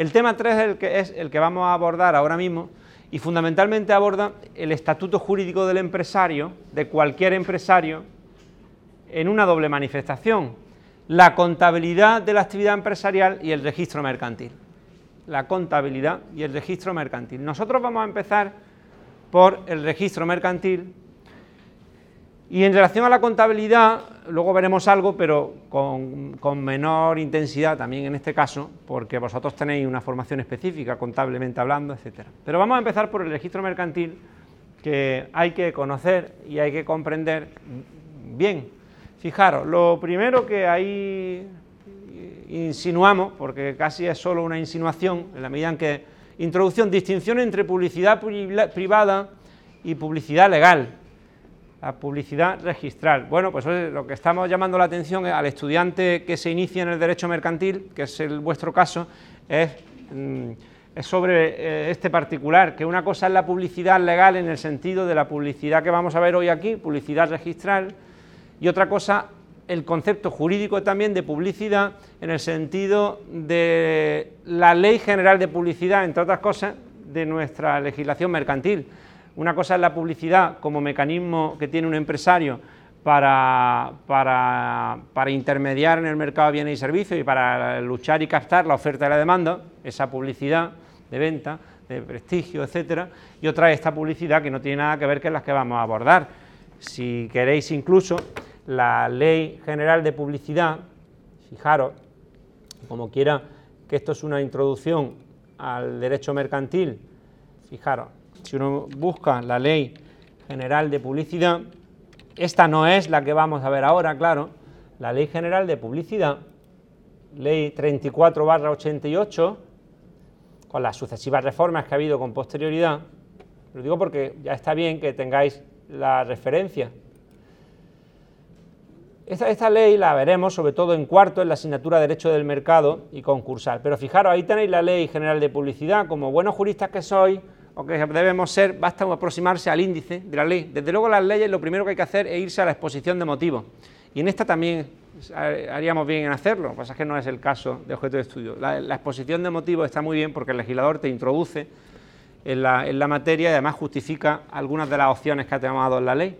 El tema 3 es el, que es el que vamos a abordar ahora mismo y fundamentalmente aborda el estatuto jurídico del empresario, de cualquier empresario, en una doble manifestación, la contabilidad de la actividad empresarial y el registro mercantil. La contabilidad y el registro mercantil. Nosotros vamos a empezar por el registro mercantil y en relación a la contabilidad, luego veremos algo, pero con, menor intensidad también en este caso, porque vosotros tenéis una formación específica, contablemente hablando, etcétera. Pero vamos a empezar por el registro mercantil, que hay que conocer y hay que comprender bien. Fijaros, lo primero que ahí insinuamos, porque casi es solo una insinuación, en la medida en que introducción, distinción entre publicidad privada y publicidad legal la publicidad registral. Bueno, pues lo que estamos llamando la atención al estudiante que se inicia en el derecho mercantil, que es el vuestro caso, es, mm, sobre eh, este particular, que una cosa es la publicidad legal en el sentido de la publicidad que vamos a ver hoy aquí, publicidad registral, y otra cosa el concepto jurídico también de publicidad en el sentido de la ley general de publicidad, entre otras cosas, de nuestra legislación mercantil. Una cosa es la publicidad como mecanismo que tiene un empresario para, para, intermediar en el mercado de bienes y servicios y para luchar y captar la oferta y la demanda, esa publicidad de venta, de prestigio, etcétera, y otra es esta publicidad que no tiene nada que ver con las que vamos a abordar. Si queréis incluso la Ley General de Publicidad, fijaros, como quiera que esto es una introducción al derecho mercantil, fijaros, si uno busca la ley general de publicidad, esta no es la que vamos a ver ahora, claro, la ley general de publicidad, ley 34 88, con las sucesivas reformas que ha habido con posterioridad, lo digo porque ya está bien que tengáis la referencia. Esta, ley la veremos sobre todo en cuarto en la asignatura de Derecho del Mercado y concursal. Pero fijaros, ahí tenéis la Ley General de Publicidad. Como buenos juristas que sois, o que debemos ser, basta aproximarse al índice de la ley. Desde luego las leyes lo primero que hay que hacer es irse a la exposición de motivos. Y en esta también haríamos bien en hacerlo, lo que pasa es que no es el caso de objeto de estudio. La, exposición de motivos está muy bien porque el legislador te introduce en la, materia y además justifica algunas de las opciones que ha tomado en la ley.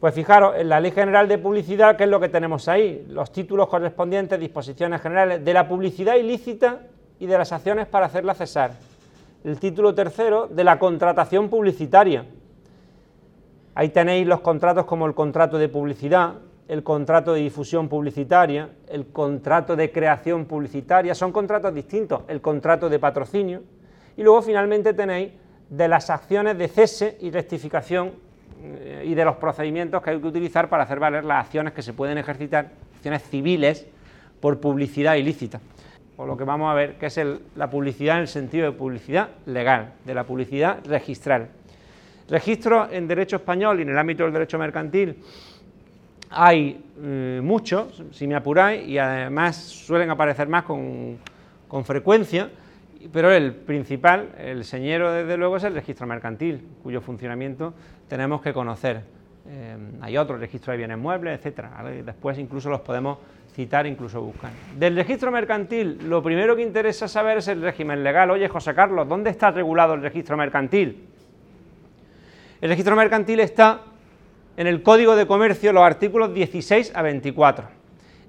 Pues fijaros, en la Ley General de Publicidad, ¿qué es lo que tenemos ahí? Los títulos correspondientes, disposiciones generales de la publicidad ilícita y de las acciones para hacerla cesar el título tercero de la contratación publicitaria. Ahí tenéis los contratos como el contrato de publicidad, el contrato de difusión publicitaria, el contrato de creación publicitaria, son contratos distintos, el contrato de patrocinio, y luego finalmente tenéis de las acciones de cese y rectificación y de los procedimientos que hay que utilizar para hacer valer las acciones que se pueden ejercitar, acciones civiles, por publicidad ilícita o lo que vamos a ver, que es la publicidad en el sentido de publicidad legal, de la publicidad registral. Registro en derecho español y en el ámbito del derecho mercantil hay eh, muchos, si me apuráis, y además suelen aparecer más con, frecuencia, pero el principal, el señero desde luego, es el registro mercantil, cuyo funcionamiento tenemos que conocer. Eh, hay otros, registro de bienes muebles, etcétera. Después incluso los podemos citar, incluso buscar. Del registro mercantil, lo primero que interesa saber es el régimen legal. Oye, José Carlos, ¿dónde está regulado el registro mercantil? El registro mercantil está en el Código de Comercio, los artículos 16 a 24.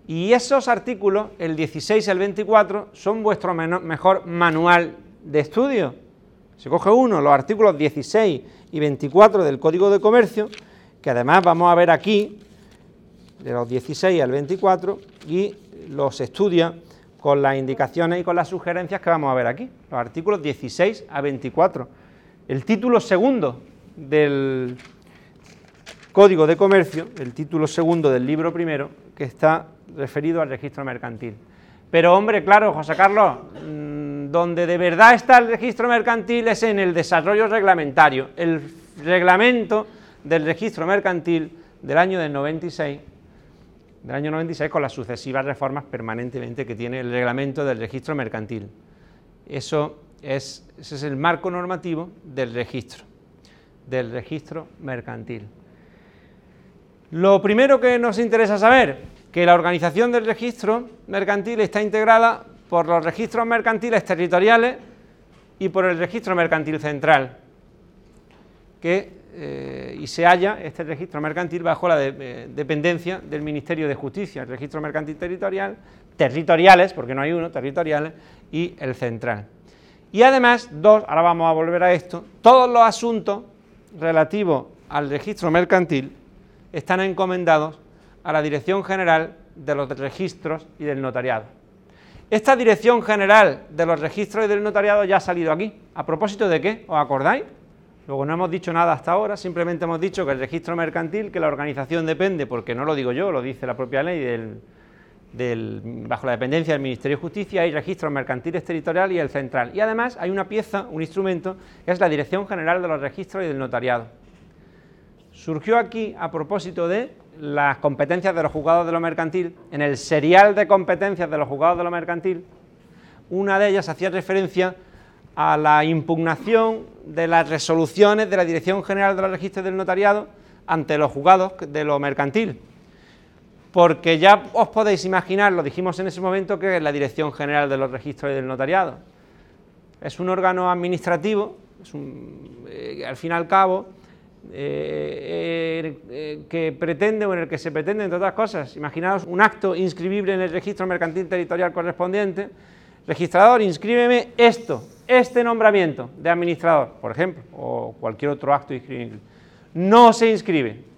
Y esos artículos, el 16 al 24, son vuestro mejor manual de estudio. Se coge uno, los artículos 16 y 24 del Código de Comercio, que además vamos a ver aquí, de los 16 al 24 y los estudia con las indicaciones y con las sugerencias que vamos a ver aquí, los artículos 16 a 24. El título segundo del Código de Comercio, el título segundo del libro primero, que está referido al registro mercantil. Pero hombre, claro, José Carlos, mm, donde de verdad está el registro mercantil es en el desarrollo reglamentario. El reglamento del registro mercantil del año del 96 del año 96 con las sucesivas reformas permanentemente que tiene el reglamento del registro mercantil. Eso es, ese es el marco normativo del registro, del registro mercantil. Lo primero que nos interesa saber, que la organización del registro mercantil está integrada por los registros mercantiles territoriales y por el registro mercantil central, que eh, y se halla este registro mercantil bajo la eh, dependencia del Ministerio de Justicia, el registro mercantil territorial, territoriales, porque no hay uno, territoriales, y el central. Y además, dos, ahora vamos a volver a esto, todos los asuntos relativos al registro mercantil están encomendados a la Dirección General de los Registros y del Notariado. Esta Dirección General de los Registros y del Notariado ya ha salido aquí. ¿A propósito de qué? ¿Os acordáis? Luego no hemos dicho nada hasta ahora, simplemente hemos dicho que el registro mercantil, que la organización depende, porque no lo digo yo, lo dice la propia ley bajo la dependencia del Ministerio de Justicia, hay registros mercantiles territorial y el central. Y además hay una pieza, un instrumento, que es la Dirección General de los Registros y del Notariado. Surgió aquí a propósito de las competencias de los juzgados de lo mercantil, en el serial de competencias de los juzgados de lo mercantil, una de ellas hacía referencia a la impugnación de las resoluciones de la Dirección General de los Registros del Notariado ante los juzgados de lo mercantil. Porque ya os podéis imaginar, lo dijimos en ese momento, que es la Dirección General de los Registros y del Notariado. Es un órgano administrativo, es eh, al fin y al cabo, eh, eh, que pretende o en el que se pretende, entre otras cosas, imaginaos un acto inscribible en el registro mercantil territorial correspondiente, registrador, inscríbeme esto, este nombramiento de administrador, por ejemplo, o cualquier otro acto inscribible, no se inscribe.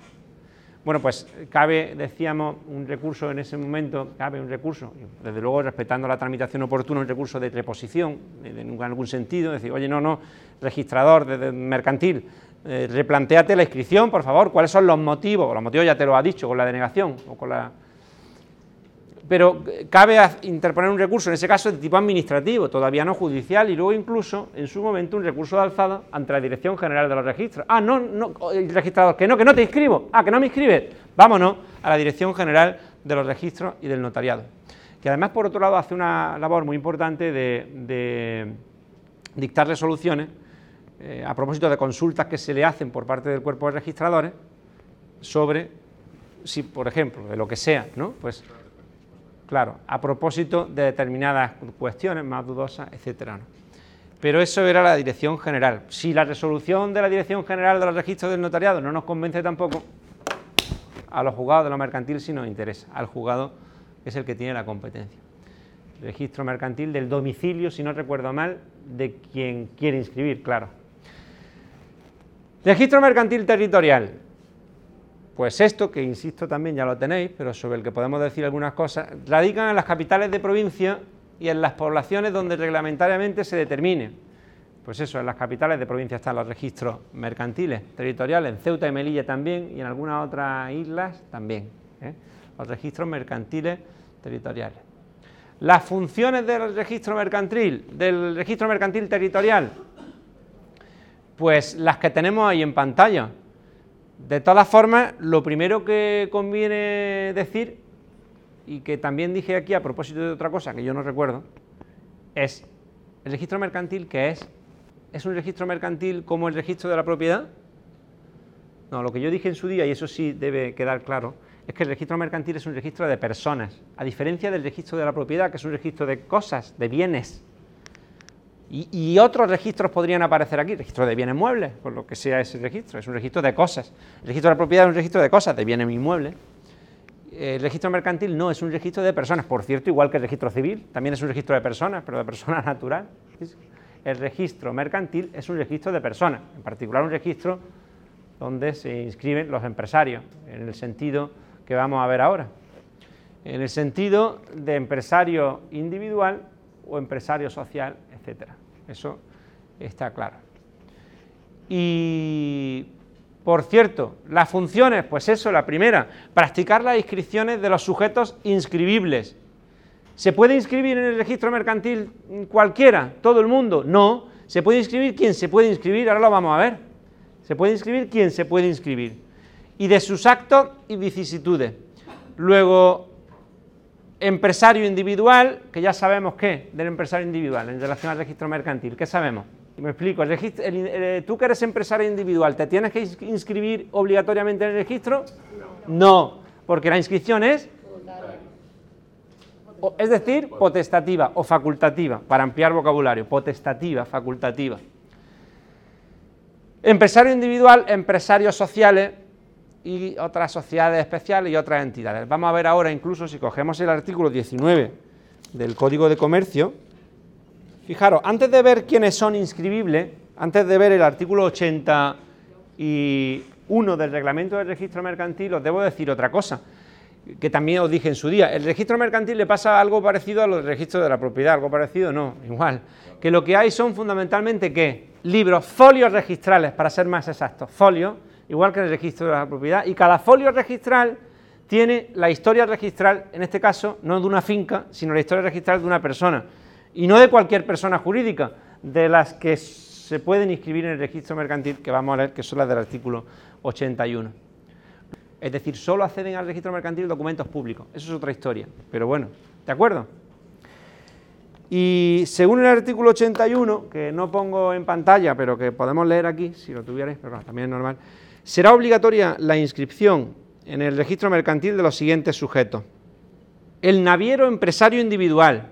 Bueno, pues cabe, decíamos, un recurso en ese momento, cabe un recurso, desde luego respetando la tramitación oportuna, un recurso de reposición, en algún sentido, decir, oye, no, no, registrador mercantil, eh, replanteate la inscripción, por favor, cuáles son los motivos, los motivos ya te lo ha dicho con la denegación o con la pero cabe interponer un recurso, en ese caso de tipo administrativo, todavía no judicial, y luego incluso, en su momento, un recurso de alzada ante la Dirección General de los Registros. Ah, no, no, el registrador, que no, que no te inscribo. Ah, que no me inscribes. Vámonos a la Dirección General de los Registros y del Notariado. Que además, por otro lado, hace una labor muy importante de, dictar resoluciones eh, a propósito de consultas que se le hacen por parte del cuerpo de registradores sobre si, por ejemplo, de lo que sea, ¿no? Pues Claro, a propósito de determinadas cuestiones más dudosas, etcétera. Pero eso era la dirección general. Si la resolución de la dirección general de los registros del notariado no nos convence tampoco, a los juzgados de lo mercantil sí nos interesa. Al juzgado es el que tiene la competencia. Registro mercantil del domicilio, si no recuerdo mal, de quien quiere inscribir, claro. Registro mercantil territorial. Pues esto, que insisto también ya lo tenéis, pero sobre el que podemos decir algunas cosas, radican en las capitales de provincia y en las poblaciones donde reglamentariamente se determine. Pues eso, en las capitales de provincia están los registros mercantiles, territoriales, en Ceuta y Melilla también, y en algunas otras islas también. ¿eh? Los registros mercantiles territoriales. Las funciones del registro mercantil, del registro mercantil territorial, pues las que tenemos ahí en pantalla. De todas formas, lo primero que conviene decir, y que también dije aquí a propósito de otra cosa que yo no recuerdo, es el registro mercantil, ¿qué es? ¿Es un registro mercantil como el registro de la propiedad? No, lo que yo dije en su día, y eso sí debe quedar claro, es que el registro mercantil es un registro de personas, a diferencia del registro de la propiedad, que es un registro de cosas, de bienes. Y, otros registros podrían aparecer aquí, registro de bienes muebles, por lo que sea ese registro, es un registro de cosas. El registro de la propiedad es un registro de cosas, de bienes inmuebles. El registro mercantil no, es un registro de personas, por cierto, igual que el registro civil, también es un registro de personas, pero de persona natural. El registro mercantil es un registro de personas, en particular un registro donde se inscriben los empresarios, en el sentido que vamos a ver ahora. En el sentido de empresario individual o empresario social Eso está claro. Y, por cierto, las funciones, pues eso, la primera, practicar las inscripciones de los sujetos inscribibles. ¿Se puede inscribir en el registro mercantil cualquiera, todo el mundo? No. ¿Se puede inscribir quién se puede inscribir? Ahora lo vamos a ver. ¿Se puede inscribir quién se puede inscribir? Y de sus actos y vicisitudes. Luego, empresario individual, que ya sabemos qué del empresario individual en relación al registro mercantil, ¿qué sabemos? Me explico, tú que eres empresario individual, ¿te tienes que inscribir obligatoriamente en el registro? No, porque la inscripción es, es decir, potestativa o facultativa, para ampliar vocabulario, potestativa, facultativa. Empresario individual, empresarios sociales y otras sociedades especiales y otras entidades. Vamos a ver ahora, incluso si cogemos el artículo 19 del Código de Comercio, fijaros, antes de ver quiénes son inscribibles, antes de ver el artículo 81 del Reglamento del Registro Mercantil, os debo decir otra cosa, que también os dije en su día. El registro mercantil le pasa algo parecido a los registros de la propiedad, algo parecido, no, igual. Que lo que hay son fundamentalmente, ¿qué? Libros, folios registrales, para ser más exactos, folios, igual que el registro de la propiedad, y cada folio registral tiene la historia registral, en este caso, no de una finca, sino la historia registral de una persona, y no de cualquier persona jurídica, de las que se pueden inscribir en el registro mercantil, que vamos a leer, que son las del artículo 81. Es decir, solo acceden al registro mercantil documentos públicos, eso es otra historia, pero bueno, ¿de acuerdo? Y según el artículo 81, que no pongo en pantalla, pero que podemos leer aquí, si lo tuvierais, pero también es normal, será obligatoria la inscripción en el registro mercantil de los siguientes sujetos. El naviero empresario individual.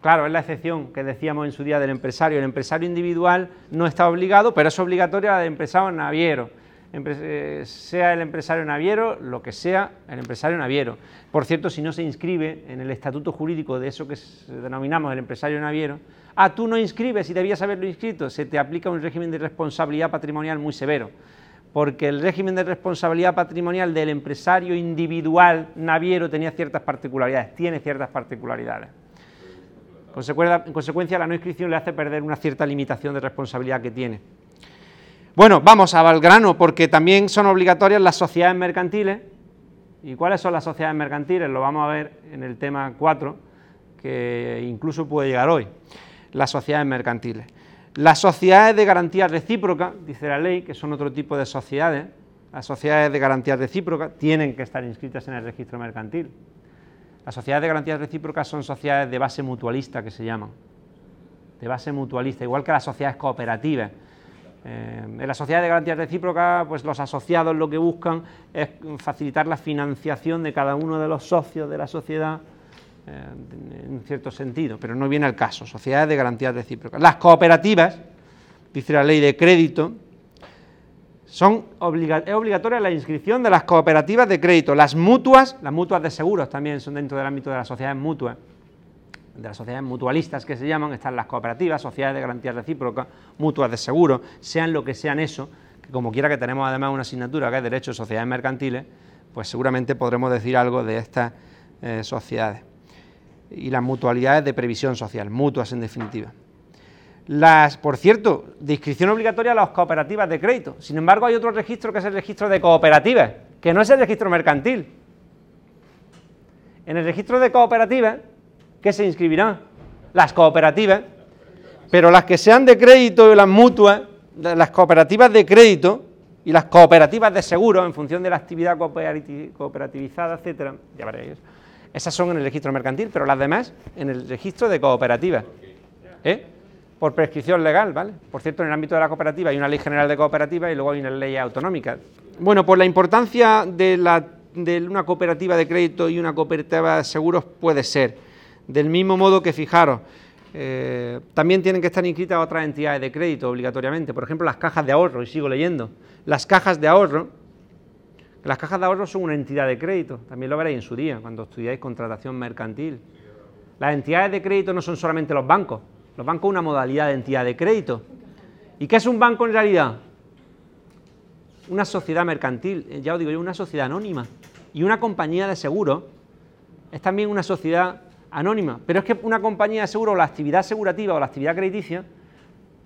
Claro, es la excepción que decíamos en su día del empresario. El empresario individual no está obligado, pero es obligatoria la del empresario naviero. Eh, sea el empresario naviero, lo que sea el empresario naviero. Por cierto, si no se inscribe en el estatuto jurídico de eso que denominamos el empresario naviero, ah, tú no inscribes y debías haberlo inscrito, se te aplica un régimen de responsabilidad patrimonial muy severo porque el régimen de responsabilidad patrimonial del empresario individual naviero tenía ciertas particularidades, tiene ciertas particularidades. En consecuencia, la no inscripción le hace perder una cierta limitación de responsabilidad que tiene. Bueno, vamos a Valgrano, porque también son obligatorias las sociedades mercantiles. ¿Y cuáles son las sociedades mercantiles? Lo vamos a ver en el tema 4, que incluso puede llegar hoy. Las sociedades mercantiles. Las sociedades de garantía recíproca, dice la ley, que son otro tipo de sociedades, las sociedades de garantía recíproca tienen que estar inscritas en el registro mercantil. Las sociedades de garantía recíproca son sociedades de base mutualista, que se llaman, de base mutualista, igual que las sociedades cooperativas. Eh, en la sociedad de garantía recíproca, pues los asociados lo que buscan es facilitar la financiación de cada uno de los socios de la sociedad en cierto sentido, pero no viene al caso, sociedades de garantías recíprocas. Las cooperativas, dice la ley de crédito, son es obligatoria la inscripción de las cooperativas de crédito. Las mutuas, las mutuas de seguros también son dentro del ámbito de las sociedades mutuas, de las sociedades mutualistas que se llaman, están las cooperativas, sociedades de garantías recíprocas, mutuas de seguros, sean lo que sean eso, que como quiera que tenemos además una asignatura que es Derecho de Sociedades Mercantiles, pues seguramente podremos decir algo de estas eh, sociedades y las mutualidades de previsión social, mutuas en definitiva. Las, por cierto, de inscripción obligatoria a las cooperativas de crédito. Sin embargo, hay otro registro que es el registro de cooperativas, que no es el registro mercantil. En el registro de cooperativas, ¿qué se inscribirán? Las cooperativas, pero las que sean de crédito y las mutuas, las cooperativas de crédito y las cooperativas de seguro, en función de la actividad cooperativizada, etcétera, ya veréis esas son en el registro mercantil, pero las demás en el registro de cooperativas. ¿Eh? Por prescripción legal, ¿vale? Por cierto, en el ámbito de la cooperativa hay una ley general de cooperativas y luego hay una ley autonómica. Bueno, pues la importancia de, una cooperativa de crédito y una cooperativa de seguros puede ser. Del mismo modo que, fijaros, eh, también tienen que estar inscritas otras entidades de crédito obligatoriamente. Por ejemplo, las cajas de ahorro, y sigo leyendo. Las cajas de ahorro las cajas de ahorro son una entidad de crédito, también lo veréis en su día, cuando estudiáis contratación mercantil. Las entidades de crédito no son solamente los bancos, los bancos son una modalidad de entidad de crédito. ¿Y qué es un banco en realidad? Una sociedad mercantil, eh, ya os digo yo, una sociedad anónima. Y una compañía de seguro es también una sociedad anónima. Pero es que una compañía de seguro, o la actividad asegurativa o la actividad crediticia,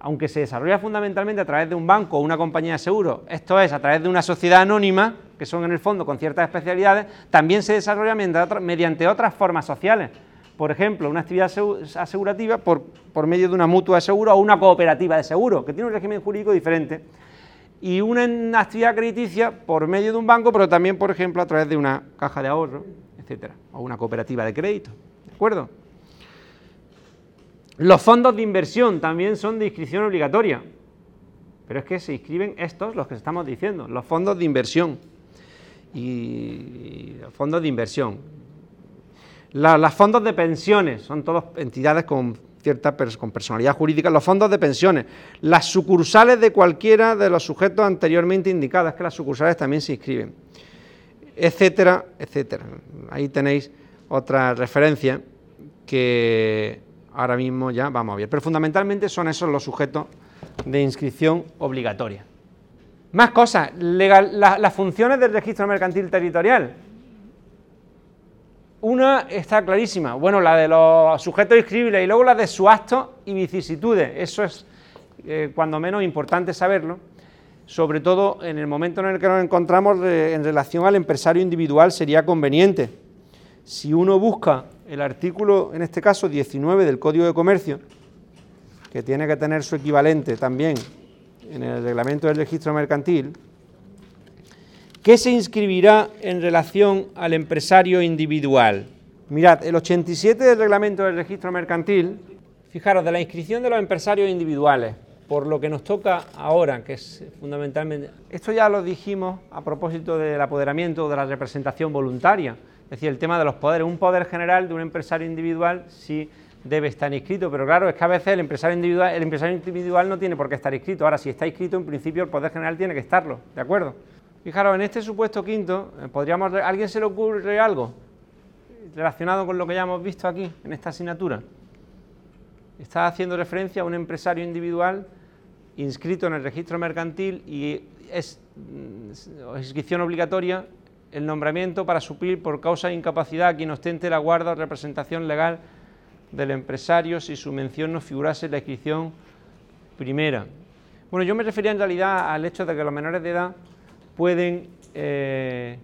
aunque se desarrolla fundamentalmente a través de un banco o una compañía de seguro, esto es, a través de una sociedad anónima, que son en el fondo con ciertas especialidades, también se desarrolla mediante otras formas sociales. Por ejemplo, una actividad asegurativa por, por medio de una mutua de seguro o una cooperativa de seguro, que tiene un régimen jurídico diferente. Y una actividad crediticia por medio de un banco, pero también, por ejemplo, a través de una caja de ahorro, etcétera, o una cooperativa de crédito, ¿de acuerdo? Los fondos de inversión también son de inscripción obligatoria, pero es que se inscriben estos, los que estamos diciendo, los fondos de inversión y, los fondos de inversión. los fondos de pensiones son todas entidades con cierta con personalidad jurídica, los fondos de pensiones, las sucursales de cualquiera de los sujetos anteriormente indicados, que las sucursales también se inscriben, etcétera, etcétera. Ahí tenéis otra referencia que ahora mismo ya vamos a ver, pero fundamentalmente son esos los sujetos de inscripción obligatoria. Más cosas, las funciones del registro mercantil territorial. Una está clarísima, bueno, la de los sujetos inscribibles y luego la de su acto y vicisitudes. Eso es eh, cuando menos importante saberlo, sobre todo en el momento en el que nos encontramos en relación al empresario individual sería conveniente. Si uno busca el artículo, en este caso 19 del Código de Comercio, que tiene que tener su equivalente también en el reglamento del registro mercantil, ¿qué se inscribirá en relación al empresario individual? Mirad, el 87 del reglamento del registro mercantil, fijaros, de la inscripción de los empresarios individuales, por lo que nos toca ahora, que es fundamentalmente, esto ya lo dijimos a propósito del apoderamiento de la representación voluntaria, es decir, el tema de los poderes, un poder general de un empresario individual, si debe estar inscrito, pero claro, es que a veces el empresario individual, el empresario individual no tiene por qué estar inscrito. Ahora, si está inscrito, en principio el Poder General tiene que estarlo, ¿de acuerdo? Fijaros, en este supuesto quinto, eh, podríamos, alguien se le ocurre algo relacionado con lo que ya hemos visto aquí, en esta asignatura? Está haciendo referencia a un empresario individual inscrito en el registro mercantil y es mm, inscripción obligatoria el nombramiento para suplir por causa de incapacidad a quien ostente la guarda o representación legal del empresario si su mención no figurase en la inscripción primera. Bueno, yo me refería en realidad al hecho de que los menores de edad pueden eh,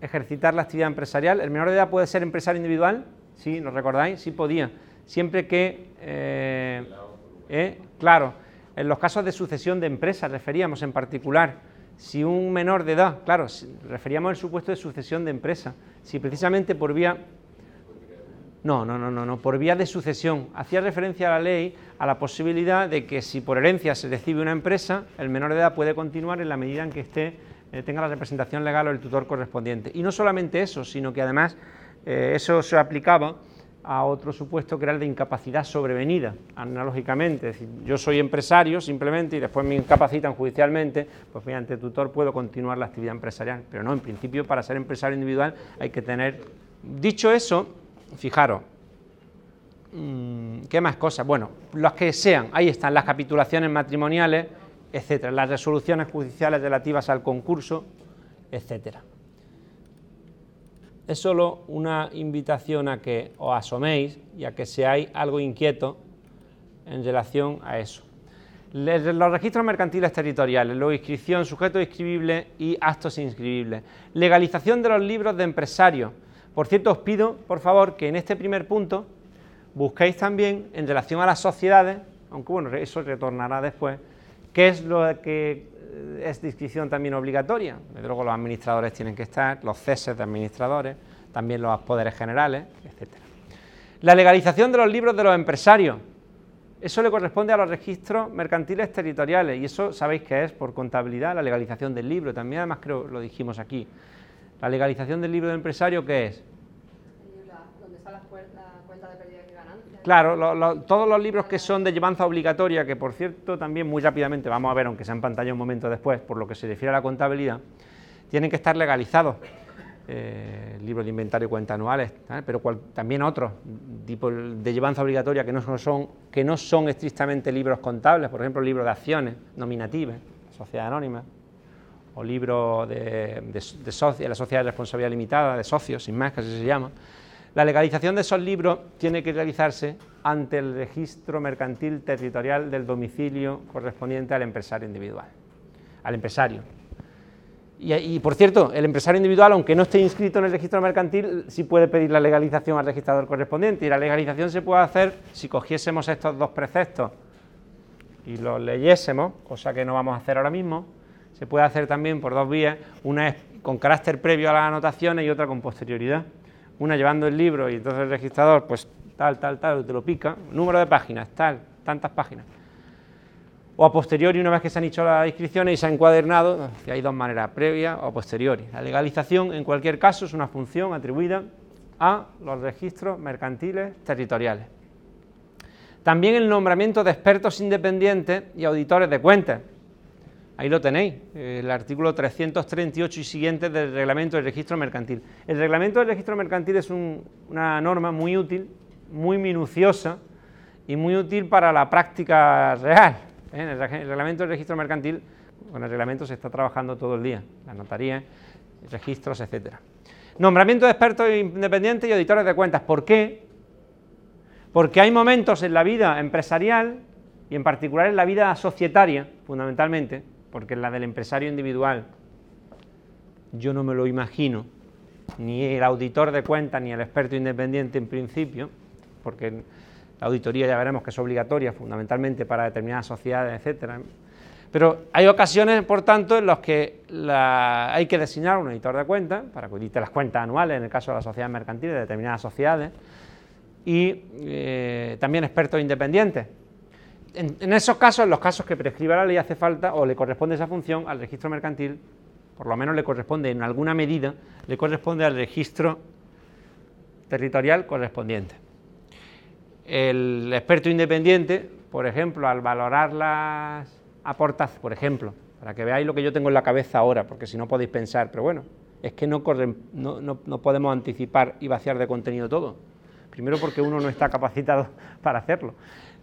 ejercitar la actividad empresarial. ¿El menor de edad puede ser empresario individual? Sí, ¿lo recordáis? Sí podía. Siempre que, eh, eh, claro, en los casos de sucesión de empresas referíamos en particular, si un menor de edad, claro, referíamos al supuesto de sucesión de empresa, si precisamente por vía no, no, no, no, no, por vía de sucesión. Hacía referencia a la ley a la posibilidad de que si por herencia se recibe una empresa, el menor de edad puede continuar en la medida en que esté, eh, tenga la representación legal o el tutor correspondiente. Y no solamente eso, sino que además eh, eso se aplicaba a otro supuesto que era el de incapacidad sobrevenida, analógicamente. Es decir, yo soy empresario simplemente y después me incapacitan judicialmente, pues mediante tutor puedo continuar la actividad empresarial. Pero no, en principio para ser empresario individual hay que tener... Dicho eso, fijaros, mm, ¿qué más cosas? Bueno, los que sean, ahí están las capitulaciones matrimoniales, etcétera, las resoluciones judiciales relativas al concurso, etcétera. Es solo una invitación a que os asoméis y a que seáis algo inquietos en relación a eso. Los registros mercantiles territoriales, luego inscripción, sujeto inscribible y actos inscribibles. Legalización de los libros de empresarios por cierto, os pido, por favor, que en este primer punto busquéis también, en relación a las sociedades, aunque bueno, eso retornará después, qué es lo que es inscripción también obligatoria. Desde luego los administradores tienen que estar, los ceses de administradores, también los poderes generales, etc. La legalización de los libros de los empresarios. Eso le corresponde a los registros mercantiles territoriales y eso sabéis que es por contabilidad, la legalización del libro, también además creo lo dijimos aquí. La legalización del libro de empresario, ¿qué es? ¿Dónde está la cuenta de pérdida y Claro, todos los libros que son de llevanza obligatoria, que por cierto también muy rápidamente, vamos a ver, aunque sea en pantalla un momento después, por lo que se refiere a la contabilidad, tienen que estar legalizados. Eh, libros de inventario y cuentas anuales, pero también otros tipos de llevanza obligatoria que no son, que no son estrictamente libros contables, por ejemplo, libros de acciones nominativas, sociedad anónima, o libro de, de, de la sociedad de responsabilidad limitada, de socios, sin más, que así se llama, la legalización de esos libros tiene que realizarse ante el registro mercantil territorial del domicilio correspondiente al empresario individual, al empresario. Y, por cierto, el empresario individual, aunque no esté inscrito en el registro mercantil, sí puede pedir la legalización al registrador correspondiente. Y la legalización se puede hacer si cogiésemos estos dos preceptos y los leyésemos, cosa que no vamos a hacer ahora mismo, se puede hacer también por dos vías. Una es con carácter previo a las anotaciones y otra con posterioridad. Una llevando el libro y entonces el registrador, pues tal, tal, tal, te lo pica, número de páginas, tal, tantas páginas. O a posteriori, una vez que se han hecho las inscripciones y se ha encuadernado, que hay dos maneras, previa o a posteriori. La legalización, en cualquier caso, es una función atribuida a los registros mercantiles territoriales. También el nombramiento de expertos independientes y auditores de cuentas. Ahí lo tenéis, el artículo 338 y siguientes del reglamento del registro mercantil. El reglamento del registro mercantil es una norma muy útil, muy minuciosa y muy útil para la práctica real. ¿eh? el, reglamento del registro mercantil, con el reglamento se está trabajando todo el día, las notarías, registros, etcétera. Nombramiento de expertos independientes y auditores de cuentas. ¿Por qué? Porque hay momentos en la vida empresarial y en particular en la vida societaria, fundamentalmente, porque la del empresario individual yo no me lo imagino, ni el auditor de cuentas ni el experto independiente en principio, porque la auditoría ya veremos que es obligatoria fundamentalmente para determinadas sociedades, etcétera. Pero hay ocasiones, por tanto, en las que hay que designar un editor de cuentas para que audite las cuentas anuales, en el caso de las sociedades mercantiles de determinadas sociedades, y eh, también expertos independientes. En, esos casos, en los casos que prescriba la ley, hace falta o le corresponde esa función al registro mercantil, por lo menos le corresponde en alguna medida, le corresponde al registro territorial correspondiente. El experto independiente, por ejemplo, al valorar las aportaciones, por ejemplo, para que veáis lo que yo tengo en la cabeza ahora, porque si no podéis pensar, pero bueno, es que no, no podemos anticipar y vaciar de contenido todo Primero porque uno no está capacitado para hacerlo.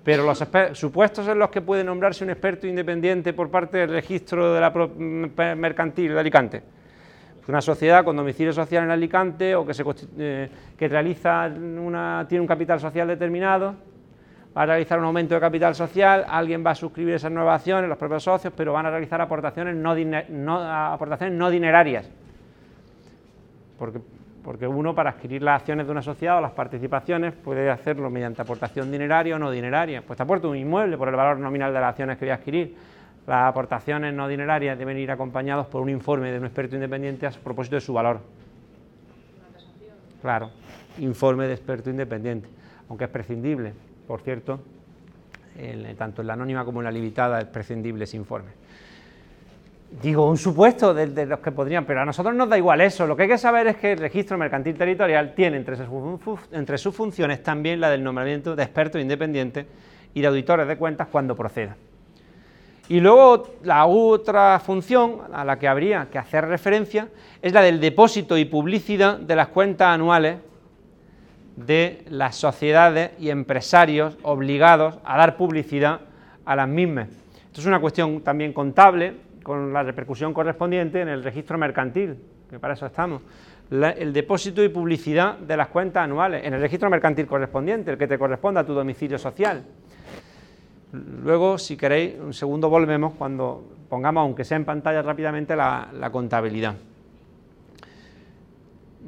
Pero los supuestos en los que puede nombrarse un experto independiente por parte del registro de la mercantil de Alicante. Una sociedad con domicilio social en Alicante o eh, que realiza una, tiene un capital social determinado, va a realizar un aumento de capital social, alguien va a suscribir esas nuevas acciones, los propios socios, pero van a realizar aportaciones no, no, aportaciones no dinerarias. Porque porque uno para adquirir las acciones de una sociedad o las participaciones puede hacerlo mediante aportación dineraria o no dineraria. Pues te aporto un inmueble por el valor nominal de las acciones que voy a adquirir. Las aportaciones no dinerarias deben ir acompañados por un informe de un experto independiente a propósito de su valor. Claro, informe de experto independiente, aunque es prescindible, por cierto, tanto en la anónima como en la limitada es prescindible ese informe digo, un supuesto de, los que podrían, pero a nosotros nos da igual eso. Lo que hay que saber es que el registro mercantil territorial tiene entre sus, funciones también la del nombramiento de expertos independientes y de auditores de cuentas cuando proceda. Y luego la otra función a la que habría que hacer referencia es la del depósito y publicidad de las cuentas anuales de las sociedades y empresarios obligados a dar publicidad a las mismas. Esto es una cuestión también contable, con la repercusión correspondiente en el registro mercantil, que para eso estamos. el depósito y publicidad de las cuentas anuales en el registro mercantil correspondiente, el que te corresponda a tu domicilio social. Luego, si queréis, un segundo volvemos cuando pongamos, aunque sea en pantalla rápidamente, la, contabilidad.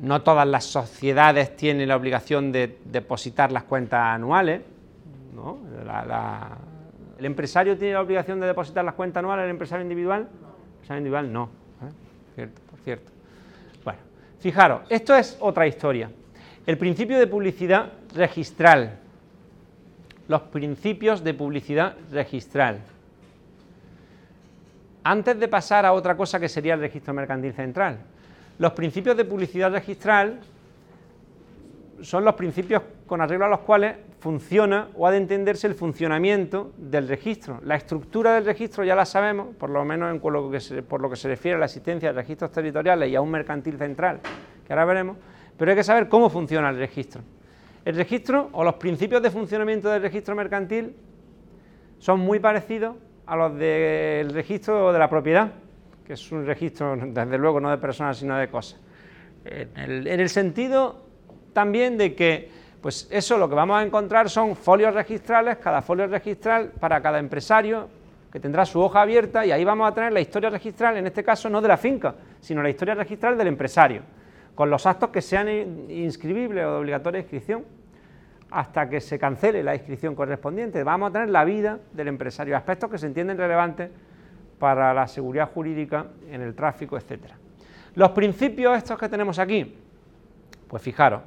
No todas las sociedades tienen la obligación de depositar las cuentas anuales. ¿no? ¿El empresario tiene la obligación de depositar las cuentas anuales, el empresario individual? El empresario individual no. ¿eh? Cierto, por cierto. Bueno, fijaros, esto es otra historia. El principio de publicidad registral. Los principios de publicidad registral. Antes de pasar a otra cosa que sería el registro mercantil central. Los principios de publicidad registral son los principios con arreglo a los cuales funciona o ha de entenderse el funcionamiento del registro. La estructura del registro ya la sabemos, por lo menos en lo que por lo que se refiere a la existencia de registros territoriales y a un mercantil central, que ahora veremos, pero hay que saber cómo funciona el registro. El registro o los principios de funcionamiento del registro mercantil son muy parecidos a los del registro de la propiedad, que es un registro, desde luego, no de personas, sino de cosas. en el sentido también de que, pues eso lo que vamos a encontrar son folios registrales, cada folio registral para cada empresario, que tendrá su hoja abierta y ahí vamos a tener la historia registral, en este caso no de la finca, sino la historia registral del empresario, con los actos que sean inscribibles o de obligatoria inscripción, hasta que se cancele la inscripción correspondiente. Vamos a tener la vida del empresario, aspectos que se entienden relevantes para la seguridad jurídica en el tráfico, etcétera. Los principios estos que tenemos aquí, pues fijaros,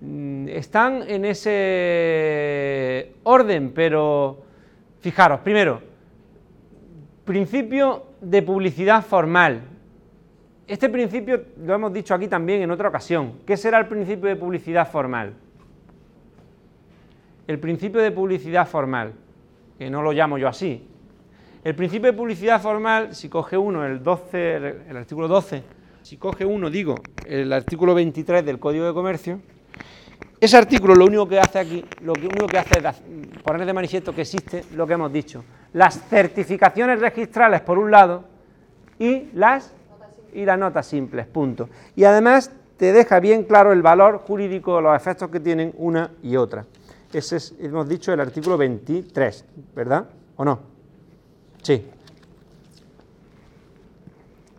están en ese orden, pero fijaros, primero, principio de publicidad formal. Este principio lo hemos dicho aquí también en otra ocasión. ¿Qué será el principio de publicidad formal? El principio de publicidad formal, que no lo llamo yo así. El principio de publicidad formal, si coge uno el 12, el artículo 12, si coge uno, digo, el artículo 23 del Código de Comercio, ese artículo lo único que hace aquí, lo único que hace es poner de manifiesto que existe lo que hemos dicho, las certificaciones registrales por un lado y las y las notas simples, punto. Y además te deja bien claro el valor jurídico, los efectos que tienen una y otra. Ese es, hemos dicho, el artículo 23, ¿verdad? ¿O no? Sí.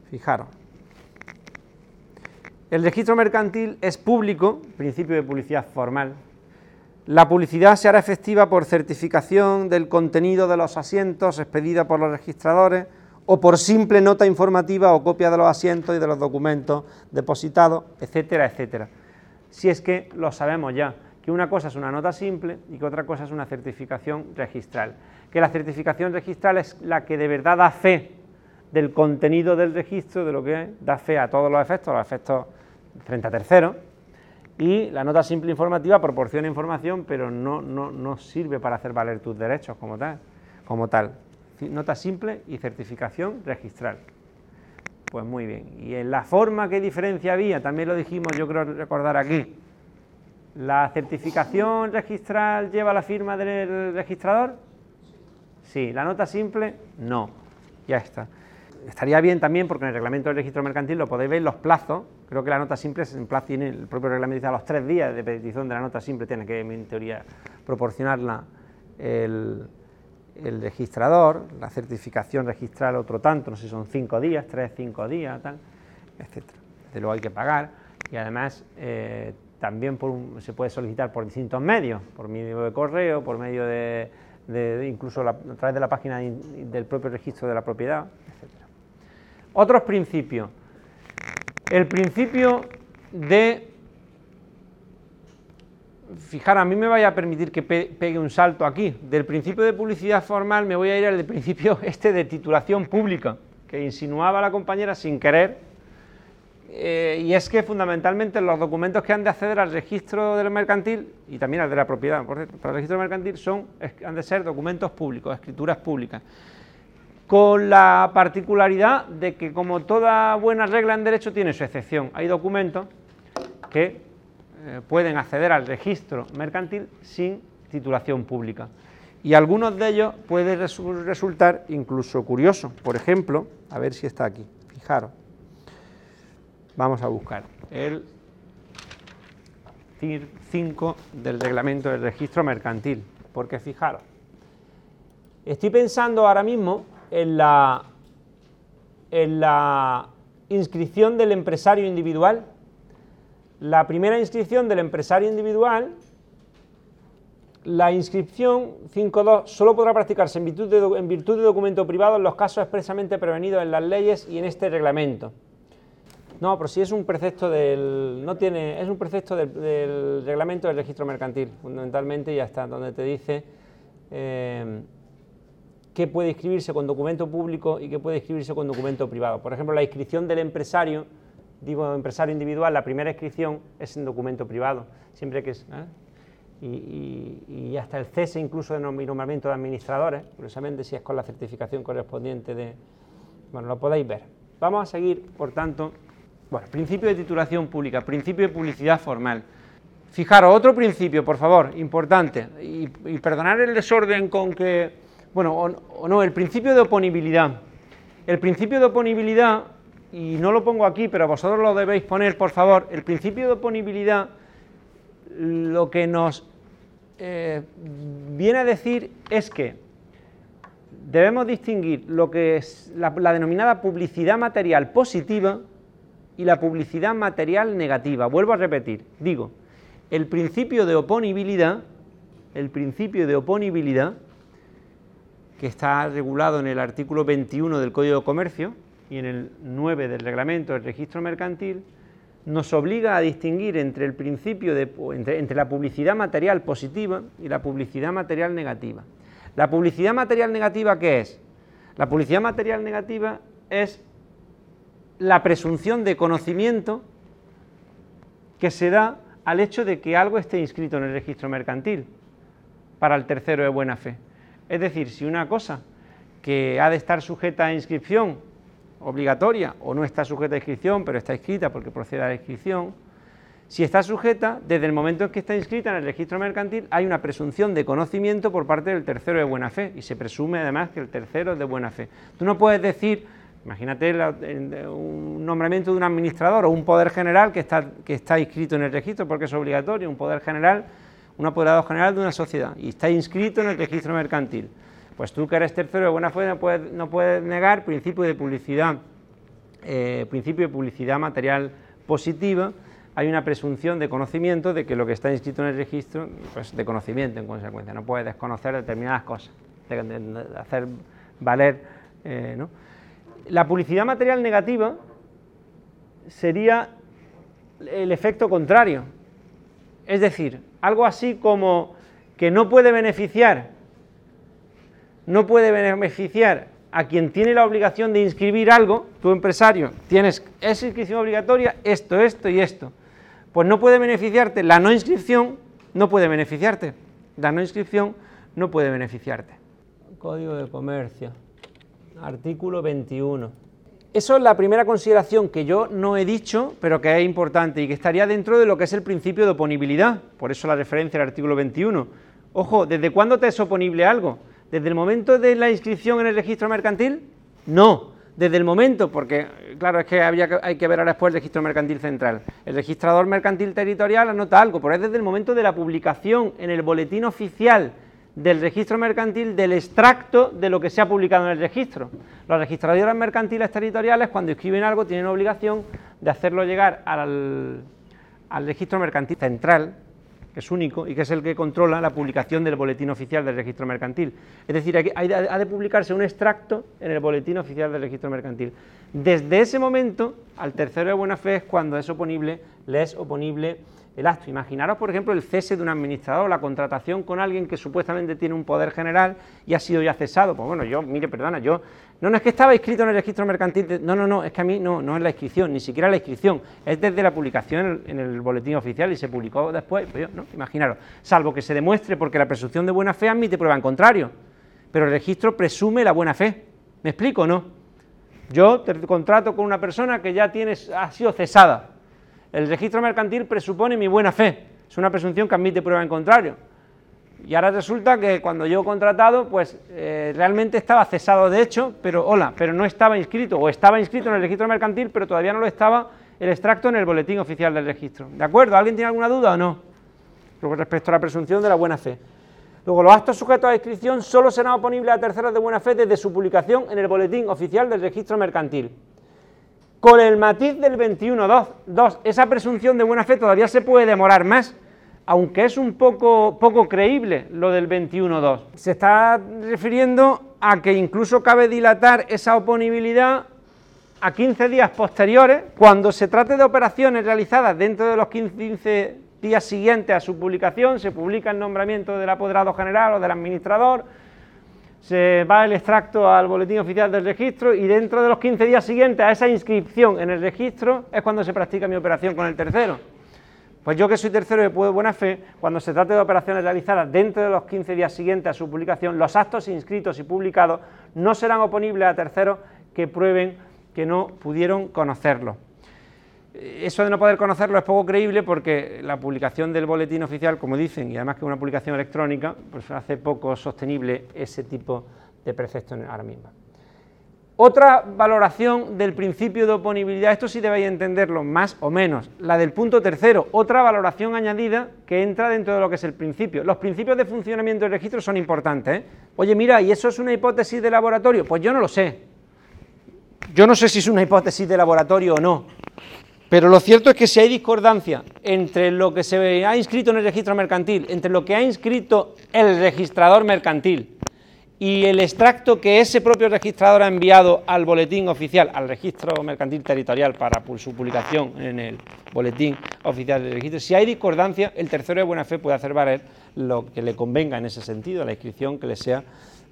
Fijaros. El registro mercantil es público, principio de publicidad formal. La publicidad se hará efectiva por certificación del contenido de los asientos expedida por los registradores o por simple nota informativa o copia de los asientos y de los documentos depositados, etcétera, etcétera. Si es que lo sabemos ya, que una cosa es una nota simple y que otra cosa es una certificación registral. Que la certificación registral es la que de verdad da fe del contenido del registro, de lo que da fe a todos los efectos, los efectos frente a terceros, y la nota simple informativa proporciona información, pero no, no, sirve para hacer valer tus derechos como tal. Como tal. Nota simple y certificación registral. Pues muy bien. Y en la forma, ¿qué diferencia había? También lo dijimos, yo creo recordar aquí. ¿La certificación registral lleva la firma del registrador? Sí. ¿La nota simple? No. Ya está estaría bien también, porque en el reglamento del registro mercantil lo podéis ver los plazos, creo que la nota simple en plazo tiene, el propio reglamento dice a los tres días de petición de la nota simple tiene que, en teoría, proporcionarla el, registrador, la certificación registral otro tanto, no sé si son cinco días, tres, cinco días, tal, etcétera. Desde luego hay que pagar. Y además eh, también se puede solicitar por distintos medios, por medio de correo, por medio de, incluso a través de la página del propio registro de la propiedad, otros principios. El principio de... Fijar, a mí me vaya a permitir que pegue un salto aquí. Del principio de publicidad formal me voy a ir al principio este de titulación pública, que insinuaba la compañera sin querer, eh, y es que fundamentalmente los documentos que han de acceder al registro del mercantil y también al de la propiedad, por cierto, para el registro mercantil son, han de ser documentos públicos, escrituras públicas con la particularidad de que como toda buena regla en derecho tiene su excepción. Hay documentos que eh, pueden acceder al registro mercantil sin titulación pública. Y algunos de ellos pueden resultar incluso curiosos. Por ejemplo, a ver si está aquí, fijaros. Vamos a buscar el 5 del reglamento del registro mercantil, porque fijaros, estoy pensando ahora mismo en la, en la inscripción del empresario individual. La primera inscripción del empresario individual, la inscripción 5.2 solo podrá practicarse en virtud, de, en virtud de documento privado en los casos expresamente prevenidos en las leyes y en este reglamento. No, pero si es un precepto del. No tiene. Es un precepto del, reglamento del registro mercantil, fundamentalmente, y hasta donde te dice. Eh, qué puede inscribirse con documento público y qué puede inscribirse con documento privado. Por ejemplo, la inscripción del empresario, digo empresario individual, la primera inscripción es en documento privado, siempre que es... ¿eh? Y, hasta el cese incluso de nombramiento de administradores, curiosamente si es con la certificación correspondiente de... Bueno, lo podéis ver. Vamos a seguir, por tanto, bueno, principio de titulación pública, principio de publicidad formal. Fijaros, otro principio, por favor, importante, y, y perdonar el desorden con que bueno, o, no, el principio de oponibilidad. El principio de oponibilidad, y no lo pongo aquí, pero vosotros lo debéis poner, por favor, el principio de oponibilidad lo que nos eh, viene a decir es que debemos distinguir lo que es la, denominada publicidad material positiva y la publicidad material negativa. Vuelvo a repetir, digo, el principio de oponibilidad, el principio de oponibilidad que está regulado en el artículo 21 del Código de Comercio, y en el 9 del reglamento del registro mercantil, nos obliga a distinguir entre el principio de, entre, la publicidad material positiva y la publicidad material negativa. ¿La publicidad material negativa qué es? La publicidad material negativa es la presunción de conocimiento que se da al hecho de que algo esté inscrito en el registro mercantil para el tercero de buena fe. Es decir, si una cosa que ha de estar sujeta a inscripción obligatoria o no está sujeta a inscripción, pero está inscrita porque procede a la inscripción, si está sujeta, desde el momento en que está inscrita en el registro mercantil, hay una presunción de conocimiento por parte del tercero de buena fe y se presume además que el tercero es de buena fe. Tú no puedes decir, imagínate un nombramiento de un administrador o un poder general que está, que está inscrito en el registro porque es obligatorio, un poder general, un apoderado general de una sociedad y está inscrito en el registro mercantil. Pues tú que eres tercero de buena fe no puedes, negar principio de publicidad, eh, principio de publicidad material positiva, hay una presunción de conocimiento de que lo que está inscrito en el registro, pues de conocimiento en consecuencia, no puedes desconocer determinadas cosas, hacer valer, eh. La publicidad material negativa sería el efecto contrario, es decir, algo así como que no puede beneficiar no puede beneficiar a quien tiene la obligación de inscribir algo, tu empresario, tienes esa inscripción obligatoria, esto, esto y esto. Pues no puede beneficiarte, la no inscripción no puede beneficiarte. La no inscripción no puede beneficiarte. Código de Comercio, artículo 21. Eso es la primera consideración que yo no he dicho, pero que es importante y que estaría dentro de lo que es el principio de oponibilidad. Por eso la referencia al artículo 21. Ojo, ¿desde cuándo te es oponible algo? ¿Desde el momento de la inscripción en el registro mercantil? No, desde el momento, porque claro, es que había hay que ver ahora después el registro mercantil central. El registrador mercantil territorial anota algo, pero es desde el momento de la publicación en el boletín oficial del registro mercantil del extracto de lo que se ha publicado en el registro. Los registradores mercantiles territoriales, cuando escriben algo, tienen obligación de hacerlo llegar al, al registro mercantil central, que es único y que es el que controla la publicación del boletín oficial del registro mercantil. Es decir, ha de publicarse un extracto en el boletín oficial del registro mercantil. Desde ese momento, al tercero de buena fe es cuando es oponible, le es oponible el acto. Imaginaros, por ejemplo, el cese de un administrador, la contratación con alguien que supuestamente tiene un poder general y ha sido ya cesado. Pues bueno, yo, mire, perdona, yo, no, no es que estaba inscrito en el registro mercantil, no, no, no, es que a mí no, no es la inscripción, ni siquiera la inscripción, es desde la publicación en el, boletín oficial y se publicó después, pues yo, no, imaginaros, salvo que se demuestre porque la presunción de buena fe admite prueba en contrario, pero el registro presume la buena fe. ¿Me explico o no? Yo te contrato con una persona que ya tienes, ha sido cesada el registro mercantil presupone mi buena fe, es una presunción que admite prueba en contrario. Y ahora resulta que cuando yo he contratado, pues eh, realmente estaba cesado de hecho, pero hola, pero no estaba inscrito, o estaba inscrito en el registro mercantil, pero todavía no lo estaba el extracto en el boletín oficial del registro. ¿De acuerdo? ¿Alguien tiene alguna duda o no? Respecto a la presunción de la buena fe. Luego, los actos sujetos a inscripción solo serán oponibles a terceros de buena fe desde su publicación en el boletín oficial del registro mercantil. Con el matiz del 21.2, esa presunción de buena fe todavía se puede demorar más, aunque es un poco, poco creíble lo del 21.2. Se está refiriendo a que incluso cabe dilatar esa oponibilidad a 15 días posteriores, cuando se trate de operaciones realizadas dentro de los 15 días siguientes a su publicación, se publica el nombramiento del apoderado general o del administrador, se va el extracto al boletín oficial del registro y dentro de los 15 días siguientes a esa inscripción en el registro es cuando se practica mi operación con el tercero. Pues yo que soy tercero de buena fe, cuando se trate de operaciones realizadas dentro de los 15 días siguientes a su publicación, los actos inscritos y publicados no serán oponibles a terceros que prueben que no pudieron conocerlo eso de no poder conocerlo es poco creíble porque la publicación del boletín oficial, como dicen, y además que es una publicación electrónica, pues hace poco sostenible ese tipo de preceptos ahora mismo. Otra valoración del principio de oponibilidad, esto sí debéis entenderlo más o menos, la del punto tercero, otra valoración añadida que entra dentro de lo que es el principio. Los principios de funcionamiento del registro son importantes. ¿eh? Oye, mira, ¿y eso es una hipótesis de laboratorio? Pues yo no lo sé. Yo no sé si es una hipótesis de laboratorio o no. Pero lo cierto es que si hay discordancia entre lo que se ha inscrito en el registro mercantil, entre lo que ha inscrito el registrador mercantil y el extracto que ese propio registrador ha enviado al boletín oficial, al registro mercantil territorial para su publicación en el boletín oficial del registro, si hay discordancia, el tercero de buena fe puede hacer valer lo que le convenga en ese sentido, la inscripción que le sea